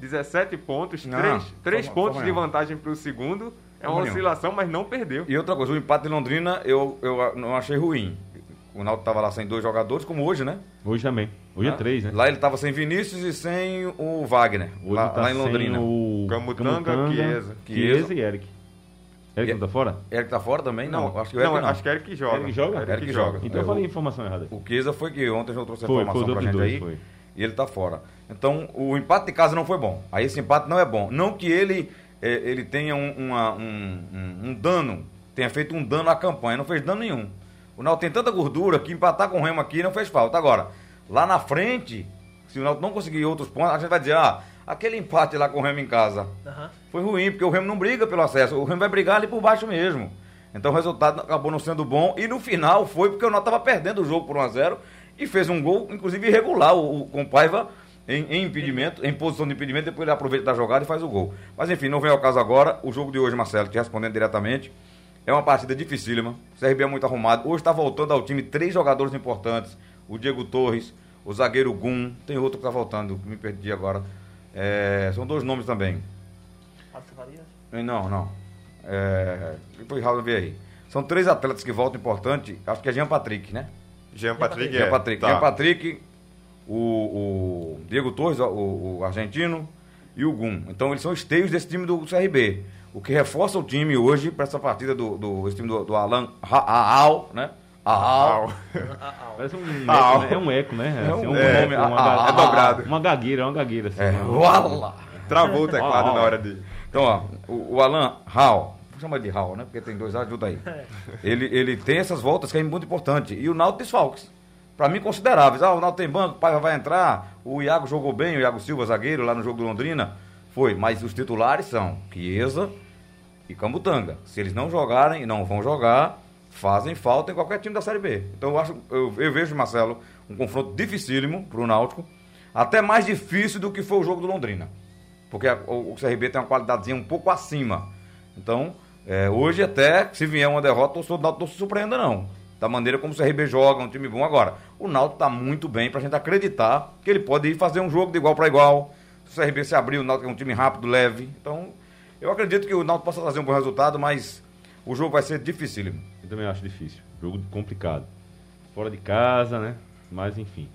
17 pontos, Não, 3, três forma- pontos forma de vantagem para o segundo. É uma oscilação, mas não perdeu. E outra coisa, o empate de Londrina eu, eu não achei ruim. O Náutico estava lá sem dois jogadores, como hoje, né? Hoje também. Hoje é três, né? Lá ele estava sem Vinícius e sem o Wagner, Hoje lá, tá lá em sem Londrina. O Camutanga, Chiesa. Chiesa e Eric. Eric não tá fora? Eric tá fora também? Não, acho que o não, Eric não. acho que é Eric joga. Eric joga? Eric joga. Então É, eu falei informação errada. O Chiesa foi que ontem já trouxe a Foi, informação foi pra gente dois, aí. foi. E ele tá fora. Então, o empate de casa não foi bom. Aí esse empate não é bom. Não que ele, eh, ele tenha um, uma- um- um- um dano, tenha feito um dano à campanha. Não fez dano nenhum. O Náutico tem tanta gordura que empatar com o Remo aqui não fez falta. Agora, lá na frente, se o Náutico não conseguir outros pontos, a gente vai dizer, ah, aquele empate lá com o Remo em casa Aham. foi ruim, porque o Remo não briga pelo acesso. O Remo vai brigar ali por baixo mesmo. Então o resultado acabou não sendo bom. E no final foi porque o Náutico estava perdendo o jogo por 1x0 e fez um gol, inclusive irregular, o, o, com o Paiva em, em impedimento, em posição de impedimento, depois ele aproveita da jogada e faz o gol. Mas enfim, não vem ao caso agora. O jogo de hoje, Marcelo, te respondendo diretamente, é uma partida dificílima. O CRB é muito arrumado. Hoje está voltando ao time três jogadores importantes. O Diego Torres, o zagueiro Gum, tem outro que está voltando, que me perdi agora. É, são dois nomes também. Não, não. É, depois Raul vê aí. São três atletas que voltam importante. Acho que é Jean Patrick, né? Jean Patrick Jean é. Patrick. Tá. Jean Patrick, o, o Diego Torres, o, o argentino, e o Gum. Então eles são esteios desse time do CRB. O que reforça o time hoje para essa partida do, do esse time do, do Alan Aal, né? Aal. Parece um Ah, eco, né? É um eco, né? É Assim, um- é é, uma, uma- dobrado. Uma gagueira, uma gagueira. Assim, É, né? uala. Travou o teclado na hora de. Então, ó, o, o Alan Hall, vou chamar de Hall, né? Porque tem dois ajuda aí. Ele, ele tem essas voltas que é muito importante. E o Náutico desfalques. Pra mim, consideráveis. Ah, o Náutico tem banco, o Paiva vai entrar. O Iago jogou bem, o Iago Silva, zagueiro, lá no jogo do Londrina. Foi, mas os titulares são Chiesa e Camutanga. Se eles não jogarem, e não vão jogar, fazem falta em qualquer time da Série B. Então eu, acho, eu, eu vejo, Marcelo, um confronto dificílimo para o Náutico, até mais difícil do que foi o jogo do Londrina. Porque a, o, o CRB tem uma qualidadezinha um pouco acima. Então, é, hoje até, se vier uma derrota, o Náutico não se surpreenda não. Da maneira como o CRB joga, um time bom agora. O Náutico está muito bem para a gente acreditar que ele pode ir fazer um jogo de igual para igual. Se o CRB se abrir, o Náutico é um time rápido, leve. Então, eu acredito que o Náutico possa fazer um bom resultado, mas o jogo vai ser dificílimo. Eu também acho difícil. Jogo complicado. Fora de casa, né? Mas enfim.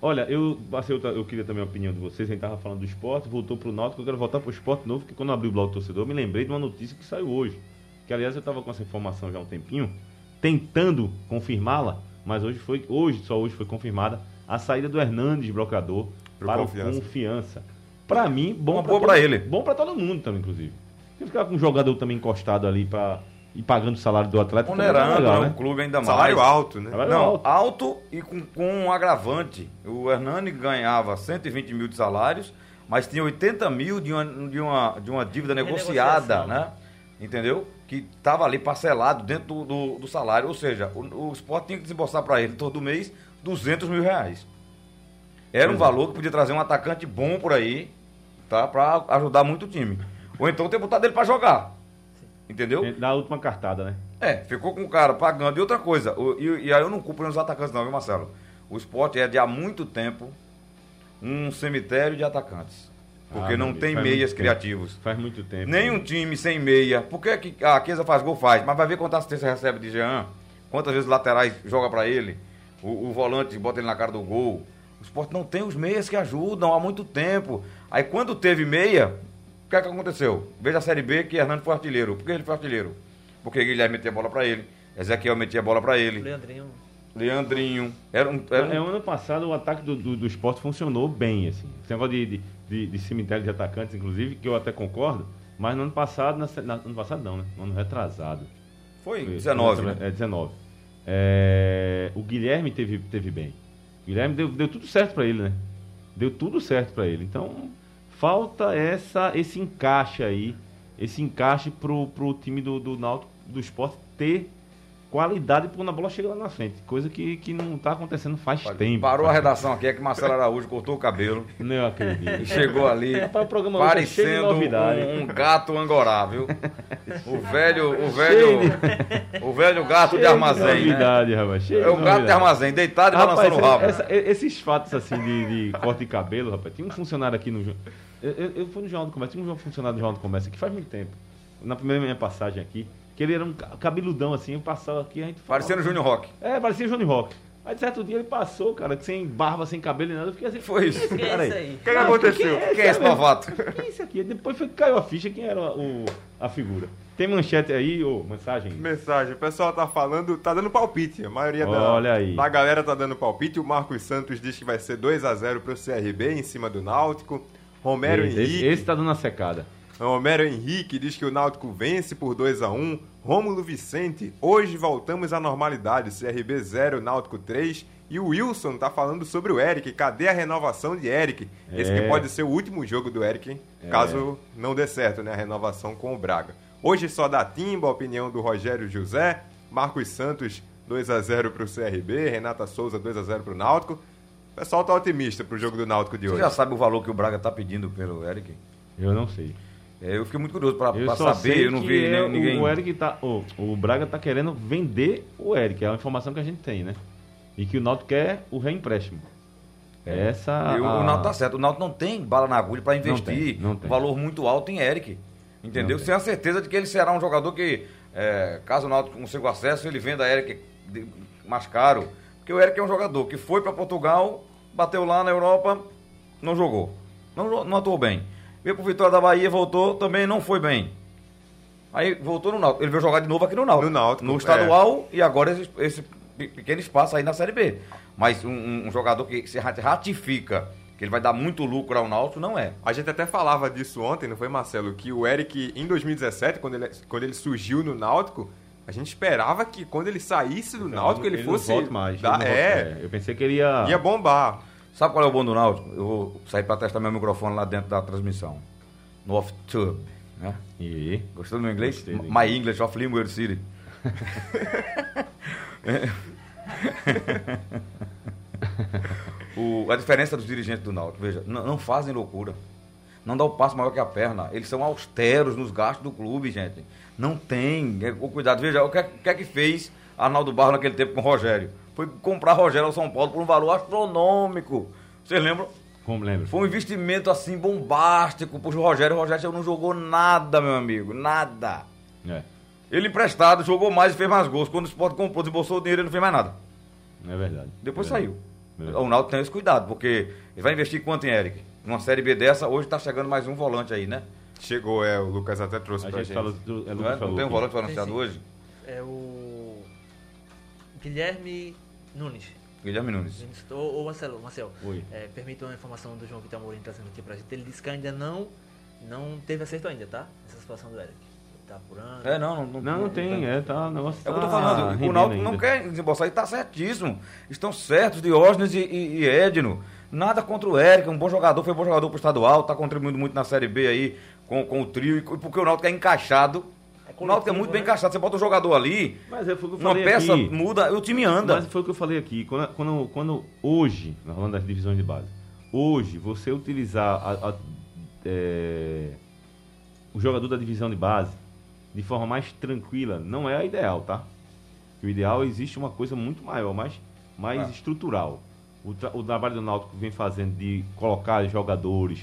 Olha, eu, eu, eu queria também a opinião de vocês. A gente estava falando do esporte, voltou para o Náutico. Eu quero voltar para o esporte novo, porque quando eu abri o blog torcedor, eu me lembrei de uma notícia que saiu hoje. Que aliás eu estava com essa informação já há um tempinho, tentando confirmá-la, mas hoje foi, hoje, só hoje foi confirmada a saída do Hernandes Brocador Pro para confiança. confiança. Para mim, bom para ele. Bom para todo mundo também, inclusive. Se ficar com um jogador também encostado ali para e pagando o salário do atleta. Onerando, legal, né? o clube ainda mais. Salário alto, né? Salário Não, alto, alto e com, com um agravante. O Hernani ganhava 120 mil de salários, mas tinha 80 mil de uma, de uma, de uma dívida negociada, né? Entendeu? Que estava ali parcelado dentro do, do, do, salário. Ou seja, o, o esporte tinha que desembolsar para ele todo mês 200 mil reais. Era um é. valor que podia trazer um atacante bom por aí, tá? Para ajudar muito o time. Ou então ter botado ele para jogar. Entendeu? Da última cartada, né? É, ficou com o cara pagando. E outra coisa, o, e, e, aí eu não culpo os atacantes, não, viu, Marcelo? O esporte é de há muito tempo um cemitério de atacantes. Porque ah, não tem meias criativos. Tempo. Faz muito tempo. Nenhum time sem meia. Por que, que a Kesa faz gol? Faz. Mas vai ver quantas assistências recebe de Jean. Quantas vezes laterais joga para ele. O, o, volante bota ele na cara do gol. O esporte não tem os meias que ajudam há muito tempo. Aí quando teve meia, o que é que aconteceu? Veja a Série B que Hernando foi artilheiro. Por que ele foi artilheiro? Porque Guilherme metia a bola para ele, Ezequiel metia a bola para ele. Leandrinho. Leandrinho. Era um, era um... É, ano passado o ataque do, do, do, esporte funcionou bem, assim. Esse negócio de, de, de, de, cemitério de atacantes, inclusive, que eu até concordo, mas no ano passado, na, na, ano passado não, né? No ano retrasado. Foi, foi 19, né? É, 19. É, o Guilherme teve, teve bem. O Guilherme deu, deu tudo certo para ele, né? Deu tudo certo para ele. Então, falta essa, esse encaixe aí, esse encaixe pro, pro time do, do Náutico, do esporte ter qualidade quando a bola chega lá na frente. Coisa que, que não está acontecendo faz Olha, tempo. Parou a redação aqui, é que Marcelo Araújo cortou o cabelo. Não acredito. E chegou ali Rapaz, o programa é parecendo um, um, gato angorá, viu? O velho, o velho, o velho gato cheio de armazém. De novidade, né? rapaz. Cheio é o gato de armazém, deitado e balançando o rabo. Essa, esses fatos assim de, de, corte de cabelo, rapaz, tinha um funcionário aqui no... Eu, eu, eu fui no Jornal do Comércio, tinha um funcionário do Jornal do Comércio que faz muito tempo. Na primeira minha passagem aqui, que ele era um cabeludão assim, eu passava aqui, a gente Parecendo Júnior Rock. É, parecia Júnior Rock. Aí de certo dia ele passou, cara, sem barba, sem cabelo e nada. Eu fiquei assim. Foi isso. Que é aí? O que, que aconteceu? Quem é, quem é esse novato? Quem é isso aqui? Depois foi que caiu a ficha quem era o, a figura. Tem manchete aí, ou mensagem? Mensagem. O pessoal tá falando, tá dando palpite. A maioria Olha da, aí. da galera tá dando palpite. O Marcos Santos diz que vai ser 2 a 0 pro CRB em cima do Náutico. Romero esse, Henrique. Esse, tá dando a secada. Homero Henrique diz que o Náutico vence por 2 a 1 Rômulo Vicente, hoje voltamos à normalidade. CRB 0, Náutico 3. E o Wilson tá falando sobre o Eric. Cadê a renovação de Eric? É. Esse que é. pode ser o último jogo do Eric, hein? É. caso não dê certo, né? A renovação com o Braga. Hoje só dá timba, a opinião do Rogério José. Marcos Santos 2 a 0 para o CRB. Renata Souza 2 a 0 para o Náutico. O pessoal tá otimista pro jogo do Náutico de Você hoje. Você já sabe o valor que o Braga tá pedindo pelo Eric? Eu não sei. É, eu fiquei muito curioso para saber, eu não vi é ninguém. O Eric tá. Oh, o Braga tá querendo vender o Eric, é a informação que a gente tem, né? E que o Náutico quer o reempréstimo. É. Essa. E a... O Náutico tá certo. O Náutico não tem bala na agulha para investir não tem, não tem. um valor muito alto em Eric. Entendeu? Sem a certeza de que ele será um jogador que, é, caso o Náutico consiga o acesso, ele venda Eric mais caro. Porque o Eric é um jogador que foi para Portugal, bateu lá na Europa, não jogou. Não, não atuou bem. Veio pro Vitória da Bahia, voltou, também não foi bem. Aí voltou no Náutico. Ele veio jogar de novo aqui no Náutico. No Náutico. No estadual é. e agora esse, esse, pequeno espaço aí na Série B. Mas um, um, jogador que se ratifica que ele vai dar muito lucro ao Náutico, não é. A gente até falava disso ontem, não foi, Marcelo? Que o Eric, em 2017, quando ele, quando ele surgiu no Náutico, a gente esperava que quando ele saísse do Náutico, ele, ele fosse. Não mais. Dar, é, eu pensei que ele ia. Ia bombar. Sabe qual é o bom do Náutico? Eu vou sair para testar meu microfone lá dentro da transmissão. No off-tube. Né? E? Gostou do meu inglês? My English of Limwood City. [laughs] O- a diferença dos dirigentes do Náutico, veja, não fazem loucura. Não dá o passo maior que a perna. Eles são austeros nos gastos do clube, gente. Não tem. É, cuidado. Veja, o que, é- o que é que fez Arnaldo Barro naquele tempo com o Rogério? Foi comprar Rogério ao São Paulo por um valor astronômico. Vocês lembram? Como lembra? Foi um investimento assim bombástico pro Rogério. O Rogério não jogou nada, meu amigo. Nada. É, Ele emprestado, jogou mais e fez mais gols. Quando o Sport comprou, desembolsou o dinheiro, ele não fez mais nada. é verdade. Depois É saiu. Verdade. O Náutico tem esse cuidado, porque ele vai investir quanto em Eric? Numa Série B dessa, hoje tá chegando mais um volante aí, né? Chegou, é, o Lucas até trouxe A pra gente gente. do, é Não, Lucas é? falou não tem um volante anunciado Tem sim. hoje? É o Guilherme Nunes. Guilherme Nunes. Ou, ou Marcelo, Marcel, Oi. é, permita uma informação do João Vitor Amorim trazendo aqui pra gente. Ele disse que ainda não, não teve acerto ainda, tá? Essa situação do Eric. Tá apurando. É, não, não, Não, não tem, é, tá, o negócio É o que eu tô tá falando. O Náutico não quer desembolsar e tá certíssimo. Estão certos Diógenes e, e, e Edno. Nada contra o Eric, um bom jogador, foi um bom jogador pro estadual, tá contribuindo muito na Série B aí com, com o trio, e porque o Náutico é encaixado. O Náutico é muito bem né? encaixado. Você bota um jogador ali, Mas é, foi o que eu uma falei peça aqui. muda, o time anda. Mas foi o que eu falei aqui. Quando, quando, quando hoje, falando das divisões de base, hoje você utilizar a- a- é, o jogador da divisão de base de forma mais tranquila não é a ideal, tá? O ideal existe uma coisa muito maior, mais, mais Ah. estrutural. O, tra- o trabalho do Náutico vem fazendo de colocar jogadores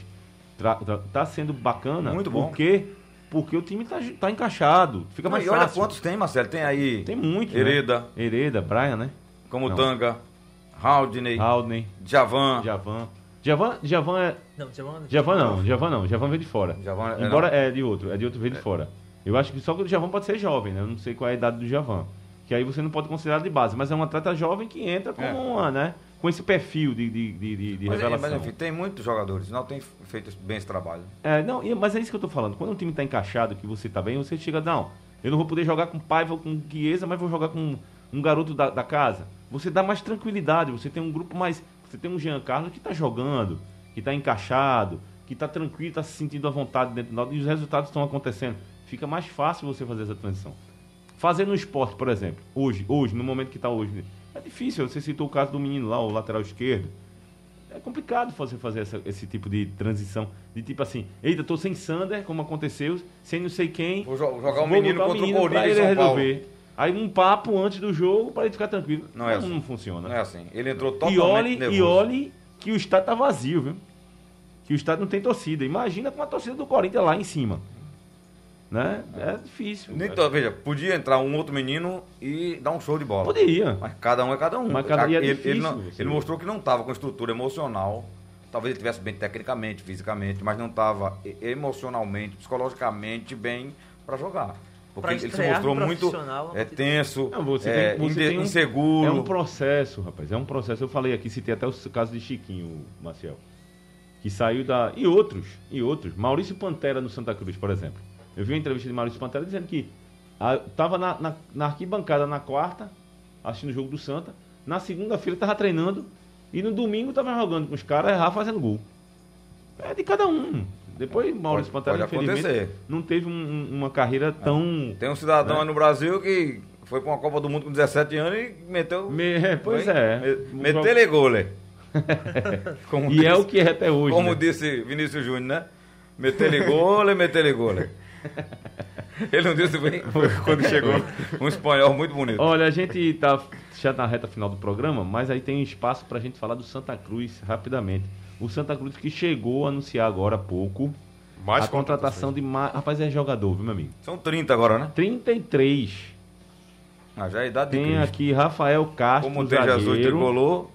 tá sendo bacana. Muito bom. Porque, porque o time tá, tá encaixado. Fica Não, mais e olha fácil. quantos tem, Marcelo. Tem aí Tem muito. né? Hereda, Hereda, Brian, né? como Não. Tanga, Haldney, Haldney, Javan. Javan. Javan, Javan é. Não, Javan, Javan não, Javan não, Javan veio de fora. Javan é- Embora é de outro, é de outro veio de fora. Eu acho que só que o Javan pode ser jovem, né? Eu não sei qual é a idade do Javan. Que aí você não pode considerar de base, mas é um atleta jovem que entra como É. uma, né? Com esse perfil de, de, de, de- de Mas, revelação. mas enfim, tem muitos jogadores. Não tem feito bem esse trabalho. É, não, mas é isso que eu tô falando. Quando um time tá encaixado, que você tá bem, você chega, não, eu não vou poder jogar com Paiva ou com Chiesa, mas vou jogar com um garoto da, da casa. Você dá mais tranquilidade, você tem um grupo mais. Você tem um Jean Carlos que tá jogando, que tá encaixado, que tá tranquilo, tá se sentindo à vontade dentro do e os resultados estão acontecendo. Fica mais fácil você fazer essa transição. Fazer no esporte, por exemplo, hoje, hoje, no momento que tá hoje, é difícil. Você citou o caso do menino lá, o lateral esquerdo. É complicado você fazer essa- esse tipo de transição. De tipo assim, eita, tô sem Sander, como aconteceu, sem não sei quem. Vou jo- jogar um vou menino contra o pra Corinthians ele Paulo. resolver. Aí um papo antes do jogo para ele ficar tranquilo. Não é assim. Não funciona. Não é assim. Ele entrou e totalmente olhe, nervoso. e olhe que o estádio tá vazio, viu? Que o estádio não tem torcida. Imagina com a torcida do Corinthians lá em cima. Né? É difícil. Nem to- veja, podia entrar um outro menino e dar um show de bola. Poderia. Mas cada um é cada um. Mas cada- e é ele, ele difícil não- ele mostrou que não estava com estrutura emocional. Talvez ele estivesse bem tecnicamente, fisicamente, mas não estava emocionalmente, psicologicamente bem para jogar. Porque Pra ele se mostrou muito é, tenso, Não, você é, tem, você inde- tem um, inseguro. É um processo, rapaz. É um processo. Eu falei aqui, citei até o caso de Chiquinho, Marcel. Que saiu da. E outros, e outros. Maurício Pantera no Santa Cruz, por exemplo. Eu vi uma entrevista de Maurício Pantera dizendo que a, tava na, na, na arquibancada na quarta, assistindo o jogo do Santa. Na segunda-feira tava treinando. E no domingo tava jogando com os caras, errar fazendo gol. É de cada um. Depois Maurício Pode- Pantera, pode infelizmente, não teve um- um- uma carreira tão. Tem um cidadão Né? aí no Brasil que foi para uma Copa do Mundo com 17 anos e meteu. Me- é, pois é. Me, metele gole. Como [laughs] E é disse- o que é até hoje. Como né? disse Vinícius Júnior, né? Metele gole, metele gole. [laughs] Ele não disse bem quando chegou um espanhol muito bonito. Olha, a gente tá já na reta final do programa, mas aí tem espaço pra gente falar do Santa Cruz rapidamente. O Santa Cruz que chegou a anunciar agora há pouco Mais a contratação de mais. Rapaz, é jogador, viu, meu amigo? São 30 agora, né? 33. Ah, já é a idade de Tem aqui Rafael Castro, Como tem Jesus zagueiro. tricolor,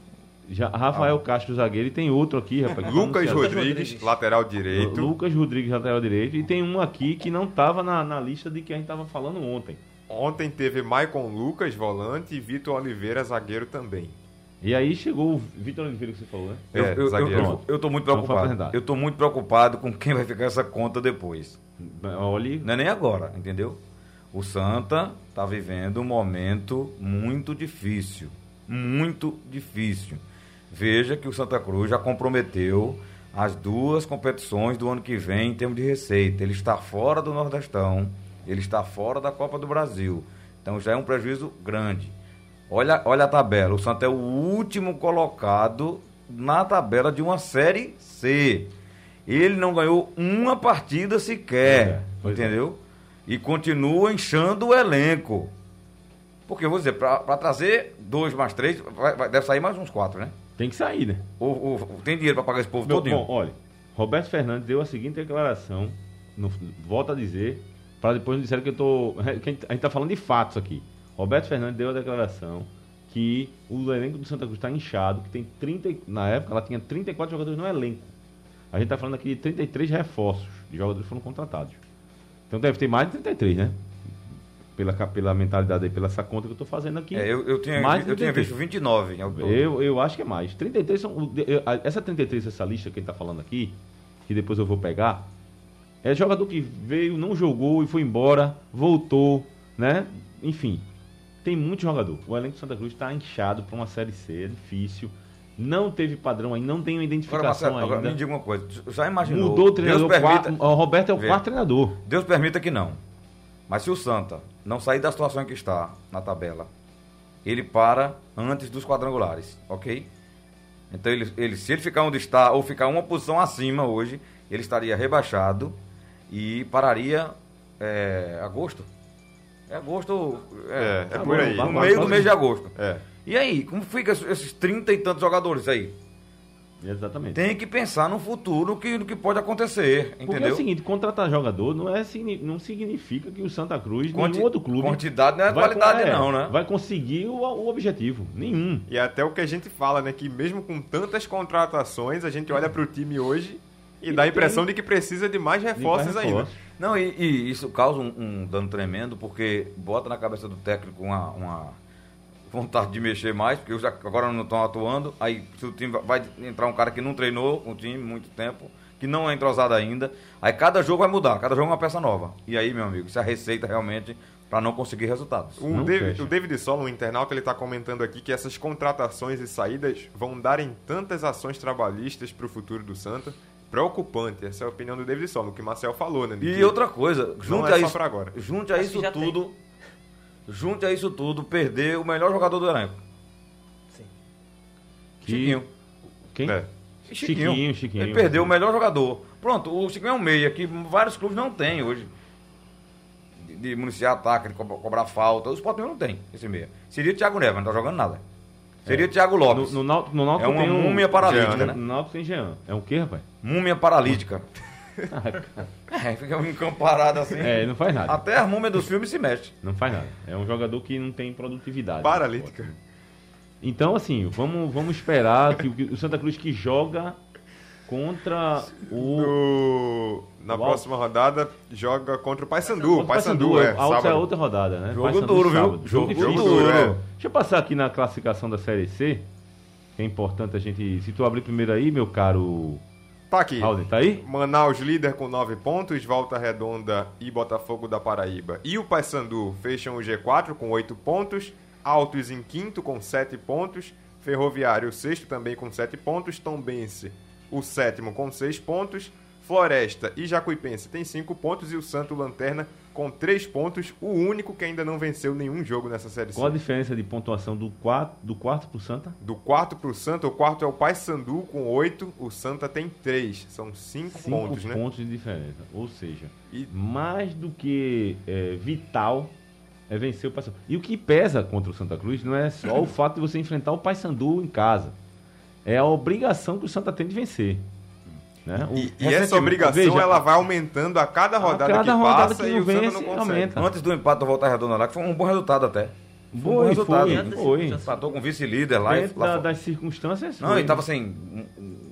Já, Rafael Castro, zagueiro. E tem outro aqui, rapaz. tá Lucas anunciado. Rodrigues, lateral direito. Lucas Rodrigues, lateral direito. E tem um aqui que não tava na, na lista de que a gente tava falando ontem. Ontem teve Maicon Lucas, volante, e Vitor Oliveira, zagueiro também. E aí chegou o Vitor Oliveira que você falou, né? eu, É, eu, eu, zagueiro. eu, eu tô muito preocupado. Eu tô muito preocupado com quem vai ficar essa conta depois. Olhe, Não é nem agora, entendeu? O Santa tá vivendo um momento muito difícil. Muito difícil. Veja que o Santa Cruz já comprometeu as duas competições do ano que vem em termos de receita. Ele está fora do Nordestão, ele está fora da Copa do Brasil. Então já é um prejuízo grande. Olha, olha a tabela. O Santa é o último colocado na tabela de uma Série C. Ele não ganhou uma partida sequer. É, é. entendeu? E continua inchando o elenco. Porque, vou dizer, para trazer dois mais três, vai- vai- deve sair mais uns quatro, né? Tem que sair, né? Ou, ou- tem dinheiro para pagar esse povo todinho? bom, olha, Roberto Fernandes deu a seguinte declaração, no, volta a dizer, para depois não disserem que eu tô. que a gente- a gente tá falando de fatos aqui. Roberto Fernandes deu a declaração que o elenco do Santa Cruz está inchado, que tem 30. e- Na época ela tinha 34 jogadores no elenco. A gente tá falando aqui de 33 reforços de jogadores que foram contratados. Então deve ter mais de 33, né? Pela, pela mentalidade aí, pela essa conta que eu tô fazendo aqui. É, eu, eu tinha, Mais eu tinha 33. visto 29 ao todo. Eu, eu acho que é mais. 33 são. a- Essa 33, essa lista que ele tá falando aqui, que depois eu vou pegar, é jogador que veio, não jogou e foi embora, voltou, né? Enfim, tem muito jogador. O elenco do Santa Cruz está inchado para uma Série C, é difícil. Não teve padrão ainda, não tem uma Agora, identificação Marcelo, agora me ainda. diga uma coisa. Já imaginou? Mudou o treinador. Permita, quarto- o Roberto é o Vê. quarto treinador. Deus permita que não. Mas se o Santa não sair da situação em que está na tabela, ele para antes dos quadrangulares, ok? Então, ele, ele, se ele ficar onde está ou ficar uma posição acima hoje, ele estaria rebaixado e pararia é, agosto. É agosto. É, é Tá por aí. No meio do mês de agosto. É. E aí, como fica esses- esses trinta e tantos jogadores aí? Exatamente. Tem que pensar no futuro que, no que pode acontecer, Porque é entendeu? o seguinte, contratar jogador não, é, não significa que o Santa Cruz, Quanti- nenhum outro clube... Quantidade não é vai- qualidade, é, não, né? Vai conseguir o, o objetivo. Nenhum. E até o que a gente fala, né? Que mesmo com tantas contratações, a gente olha pro time hoje e, E dá a tem- impressão de que precisa de mais reforços Mais ainda. reforços. Não, e, e isso causa um, um dano tremendo, porque bota na cabeça do técnico uma, uma vontade de mexer mais, porque os agora não estão atuando, aí se o time vai entrar um cara que não treinou o time muito tempo, que não é entrosado ainda, aí cada jogo vai mudar, cada jogo é uma peça nova. E aí, meu amigo, isso é a receita realmente para não conseguir resultados. O Não David, o David Solon, o internauta, ele está comentando aqui que essas contratações e saídas vão dar em tantas ações trabalhistas para o futuro do Santa. Preocupante, essa é a opinião do David Solon, o que o Marcel falou, né? E outra coisa, junte é a isso, agora. junte a Acho isso já tem. Junte a isso tudo, perder o melhor jogador do elenco, Sim. Que- Chiquinho. Quem? É. Chiquinho, Chiquinho, Chiquinho. Ele perdeu o melhor jogador. Pronto, o Chiquinho é um meia que vários clubes não têm hoje. De, de municiar ataque, de co- cobrar falta. O Sport não tem esse meia. Seria o Thiago Neves, não tá jogando nada. Seria o Thiago No, Lopes. no, Náutico- no Náutico É uma tem um... múmia paralítica, Jean, né? No Náutico tem Jean. É o quê, rapaz? Múmia paralítica. [laughs] é, fica um parado assim. É, não faz nada. Até a múmia dos filmes se mexe. Não faz nada. É um jogador que não tem produtividade. Paralítica. Então, assim, vamos, vamos esperar que o, o Santa Cruz que joga contra o... No- na O próxima rodada, joga contra o Paysandu. O Paysandu, Paysandu, é, a outra é sábado. outra rodada, né? Jogo Paysandu duro, viu? sábado. Jogo difícil. duro, é. Deixa eu passar aqui na classificação da Série C, que é importante a gente... Se tu abrir primeiro aí, meu caro Tá aqui. Alden, tá aí? Manaus líder com 9 pontos, Volta Redonda e Botafogo da Paraíba. E o Paysandu fecham o G4 com 8 pontos, Altos em quinto com 7 pontos, Ferroviário o sexto também com 7 pontos, Tombense o sétimo com 6 pontos, Floresta e Jacuipense tem 5 pontos e o Santo Lanterna com 3 pontos, o único que ainda não venceu nenhum jogo nessa Série C. Qual a diferença de pontuação do quarto, do quarto pro Santa? Do quarto pro Santa, o quarto é o Paysandu com 8, o Santa tem 3, são 5 Cinco pontos, né? pontos de diferença. Ou seja, E- mais do que é, vital é vencer o Paysandu. E o que pesa contra o Santa Cruz não é só o [laughs] fato de você enfrentar o Paysandu em casa. É a obrigação que o Santa tem de vencer. Né? O- E, e essa recentemente- obrigação veja, ela vai aumentando a cada rodada cada que rodada passa que e o Santa vence, não consegue. aumenta. Antes do empate do Volta Redonda lá, que foi um bom resultado até. Foi um bom Foi, resultado. foi, foi. Empatou com o vice-líder lá. e- Dentro lá da- das circunstâncias. Não, foi. ele tava sem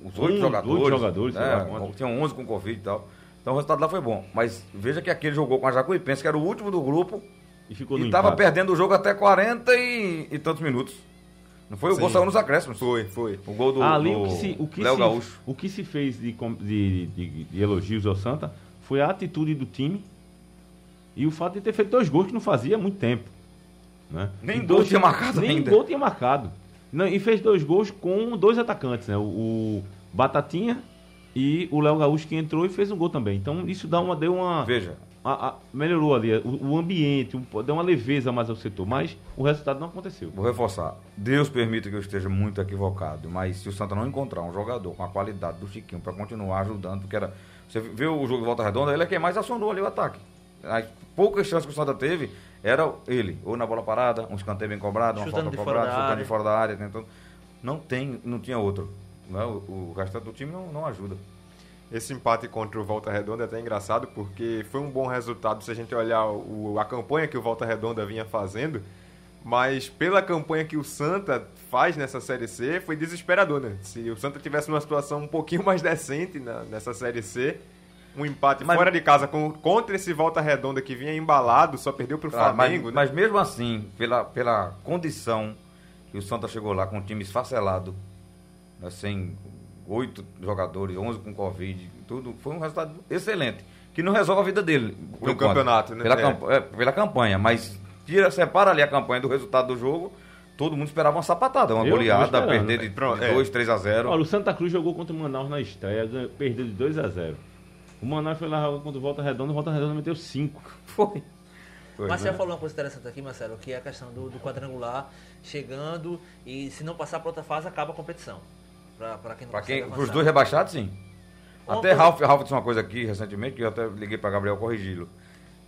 os oito Um, jogadores. oito jogadores, né? Tinha 11 com Covid e tal. Então o resultado lá foi bom. Mas veja que aquele jogou com a Jacuipense, que era o último do grupo, E ficou no e tava empate. perdendo o jogo até 40 e, e tantos minutos. Não foi? O gol saiu nos acréscimos. Foi, foi. O gol do, Ali do o que se, o que Léo se, Gaúcho. o que se fez de, de, de- de elogios ao Santa foi a atitude do time e o fato de ter feito dois gols que não fazia há muito tempo. Né? Nem E gol dois- tinha marcado nem ainda. gol tinha marcado. Não, e fez dois gols com dois atacantes, né? O, o Batatinha e o Léo Gaúcho que entrou e fez um gol também. Então isso dá uma, deu uma, Veja, a- a- melhorou ali o, o ambiente, um, deu uma leveza mais ao setor, mas o resultado não aconteceu. Vou reforçar. Deus permita que eu esteja muito equivocado, mas se o Santa não encontrar um jogador com a qualidade do Chiquinho para continuar ajudando, porque era. Você viu o jogo de volta redonda, ele é quem mais acionou ali o ataque. As poucas chances que o Santa teve era ele, ou na bola parada, um escanteio bem cobrado, uma Chutando falta de fora cobrada, da chutando área. de fora da área. Tentando... Não tem, não tinha outro. Né? O, o restante do time não, não ajuda. Esse empate contra o Volta Redonda é até engraçado porque foi um bom resultado se a gente olhar o- a campanha que o Volta Redonda vinha fazendo, mas pela campanha que o Santa faz nessa Série C foi desesperador, né? Se o Santa tivesse numa situação um pouquinho [laughs] mais decente na- nessa Série C, um empate Mas- fora de casa com- contra esse Volta Redonda que vinha embalado, só perdeu pro Ah, mas, Flamengo, né? mas mesmo assim, pela, pela condição que o Santa chegou lá com um time esfacelado, né, sem oito jogadores, 11 com Covid, tudo, foi um resultado excelente. Que não resolve a vida dele. enquanto. campeonato, né? Pela, É. camp- é, pela campanha, mas tira, separa ali a campanha do resultado do jogo, todo mundo esperava uma sapatada, uma Eu goleada, perder de, Pronto, de é. 2, 3 a 0. Olha, o Santa Cruz jogou contra o Manaus na estreia, perdeu de 2 a 0 O Manaus foi lá contra o Volta Redonda, o Volta Redonda meteu 5. [laughs] Foi. Foi, Marcelo né? falou uma coisa interessante aqui, Marcelo, que é a questão do, do quadrangular chegando e se não passar para outra fase acaba a competição. Para quem não Pra quem, pros avançar. dois rebaixados, sim. Uma Até coisa- Ralf, Ralf disse uma coisa aqui recentemente, que eu até liguei para Gabriel corrigi-lo.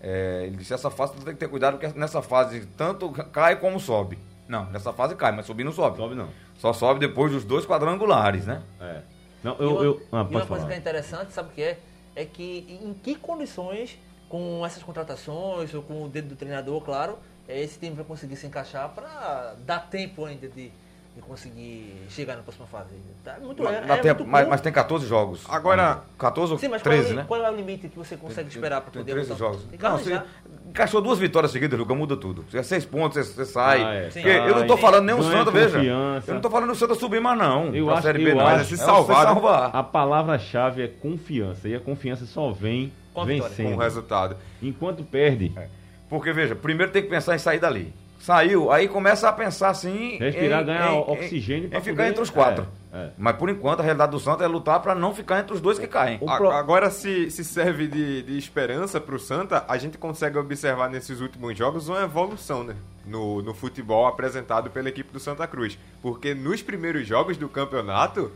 É, ele disse, essa fase tem que ter cuidado, porque nessa fase tanto cai como sobe. Não, nessa fase cai, mas subir não sobe. Sobe não. Só sobe depois dos dois quadrangulares, né? É. Não, E eu. uma, eu e ah, uma pode coisa que é interessante, sabe o que é? É que em que condições, com essas contratações, ou com o dedo do treinador, claro, é esse time vai conseguir se encaixar para dar tempo ainda de, de conseguir chegar na próxima fase. Tá muito, é, Dá é tempo, muito mas, mas tem 14 jogos. Agora- 14 ou Sim, mas qual, 13, é, né? qual é o limite que você consegue esperar para Tem poder 13 botar- jogos. Tem Não, você encaixou duas vitórias seguidas, Luca, muda tudo. Se é seis pontos, você, você sai. Ah, é. Sim. Eu não tô falando nem o Santa, veja. confiança. Eu não tô falando o Santa subir mais, não. Eu acho- Série B, eu não. acho- se É salvar, você né? salvar. A palavra-chave é confiança. E a confiança só vem Com a vitória. com vencendo. o resultado. Enquanto perde, É. Porque, veja, primeiro tem que pensar em sair dali. Saiu, aí começa a pensar assim. Respirar, em- ganhar em- oxigênio Em, pra em ficar poder- entre os quatro. É, é. Mas por enquanto a realidade do Santa é lutar para não ficar entre os dois que caem. O A- pro- Agora, se, se serve de, de esperança pro Santa, a gente consegue observar nesses últimos jogos uma evolução, né? No, no futebol apresentado pela equipe do Santa Cruz. Porque nos primeiros jogos do campeonato.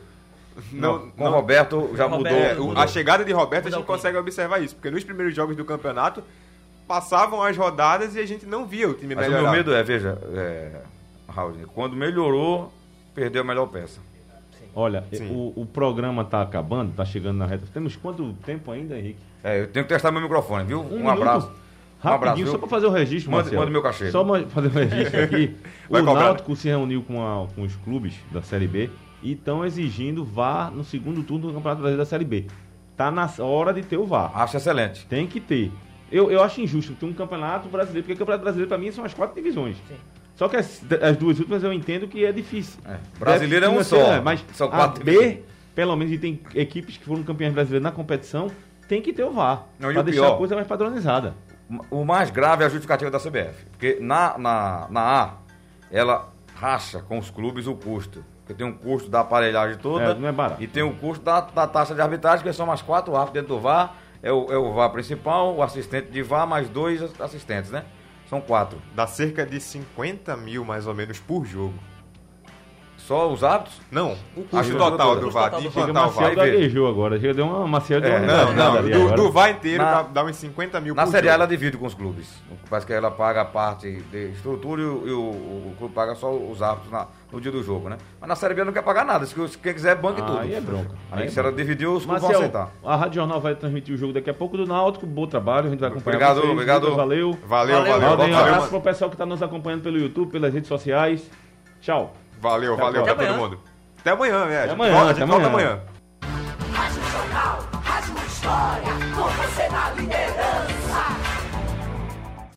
Não, Não, com não- o Roberto já o mudou. é, Roberto, o- mudou. a chegada de Roberto a Mudou gente o clima. consegue observar isso. Porque nos primeiros jogos do campeonato passavam as rodadas e a gente não via o time Mas o melhorar. meu medo é, veja, é, Raul, quando melhorou, perdeu a melhor peça. Olha, o, o programa tá acabando, tá chegando na reta. Temos quanto tempo ainda, Henrique? É, eu tenho que testar meu microfone, viu? Um, minuto. abraço. Um abraço, só para fazer o registro, Manda- Marcelo. manda meu cachê. Só fazer o registro aqui. [laughs] o. Náutico se reuniu com, a- com os clubes da Série B e estão exigindo VAR no segundo turno do Campeonato Brasileiro da Série B. Tá na hora de ter o VAR. Acho excelente. Tem que ter. Eu, eu acho injusto ter um campeonato brasileiro, porque o campeonato brasileiro para mim são as quatro divisões. Sim. Só que as, as duas últimas eu entendo que é difícil. É, brasileiro é um financeiro, só. Mas São a quatro B, divisões. pelo menos, e tem equipes que foram campeãs brasileiras na competição, tem que ter o VAR. Não, Pra o deixar pior? a coisa mais padronizada. O mais grave é a justificativa da CBF. Porque na, na, na A, ela racha com os clubes o custo. Porque tem um custo da aparelhagem toda. É, não é barato. E tem o custo da, da taxa de arbitragem, que são mais quatro árbitros dentro do VAR. É o, é o VAR principal, o assistente de VAR, mais dois assistentes, né? São quatro. Dá cerca de 50 mil, mais ou menos, por jogo. Só os árbitros? Não, o custo total do VAR, de implantar o VAR. Gaguejou agora. Chega, deu uma Marcel deu É, uma não, Não, do, do VAR inteiro Na- dá, uns 50 mil Na por Série A ela divide com os clubes. Parece que ela paga a parte de estrutura e, o, e o- o clube paga só os árbitros na- no dia do jogo, né? Mas na Série B não quer pagar nada. Se quem quiser, banque tudo. Aí é bronca. Aí, Aí é se ela dividir, os clubes vão Marcel, aceitar. a Rádio Jornal vai transmitir o jogo daqui a pouco do Náutico. Bom trabalho, a gente vai acompanhar Obrigado, vocês. obrigado. Valeu. Valeu, Valeu. valeu, Valeu, um abraço pro pessoal que está nos acompanhando pelo YouTube, pelas redes sociais. Tchau. Valeu, até valeu pra todo mundo. Até amanhã, né? Até amanhã, volta, até volta amanhã. Rádio Jornal, Rádio História, você na linha.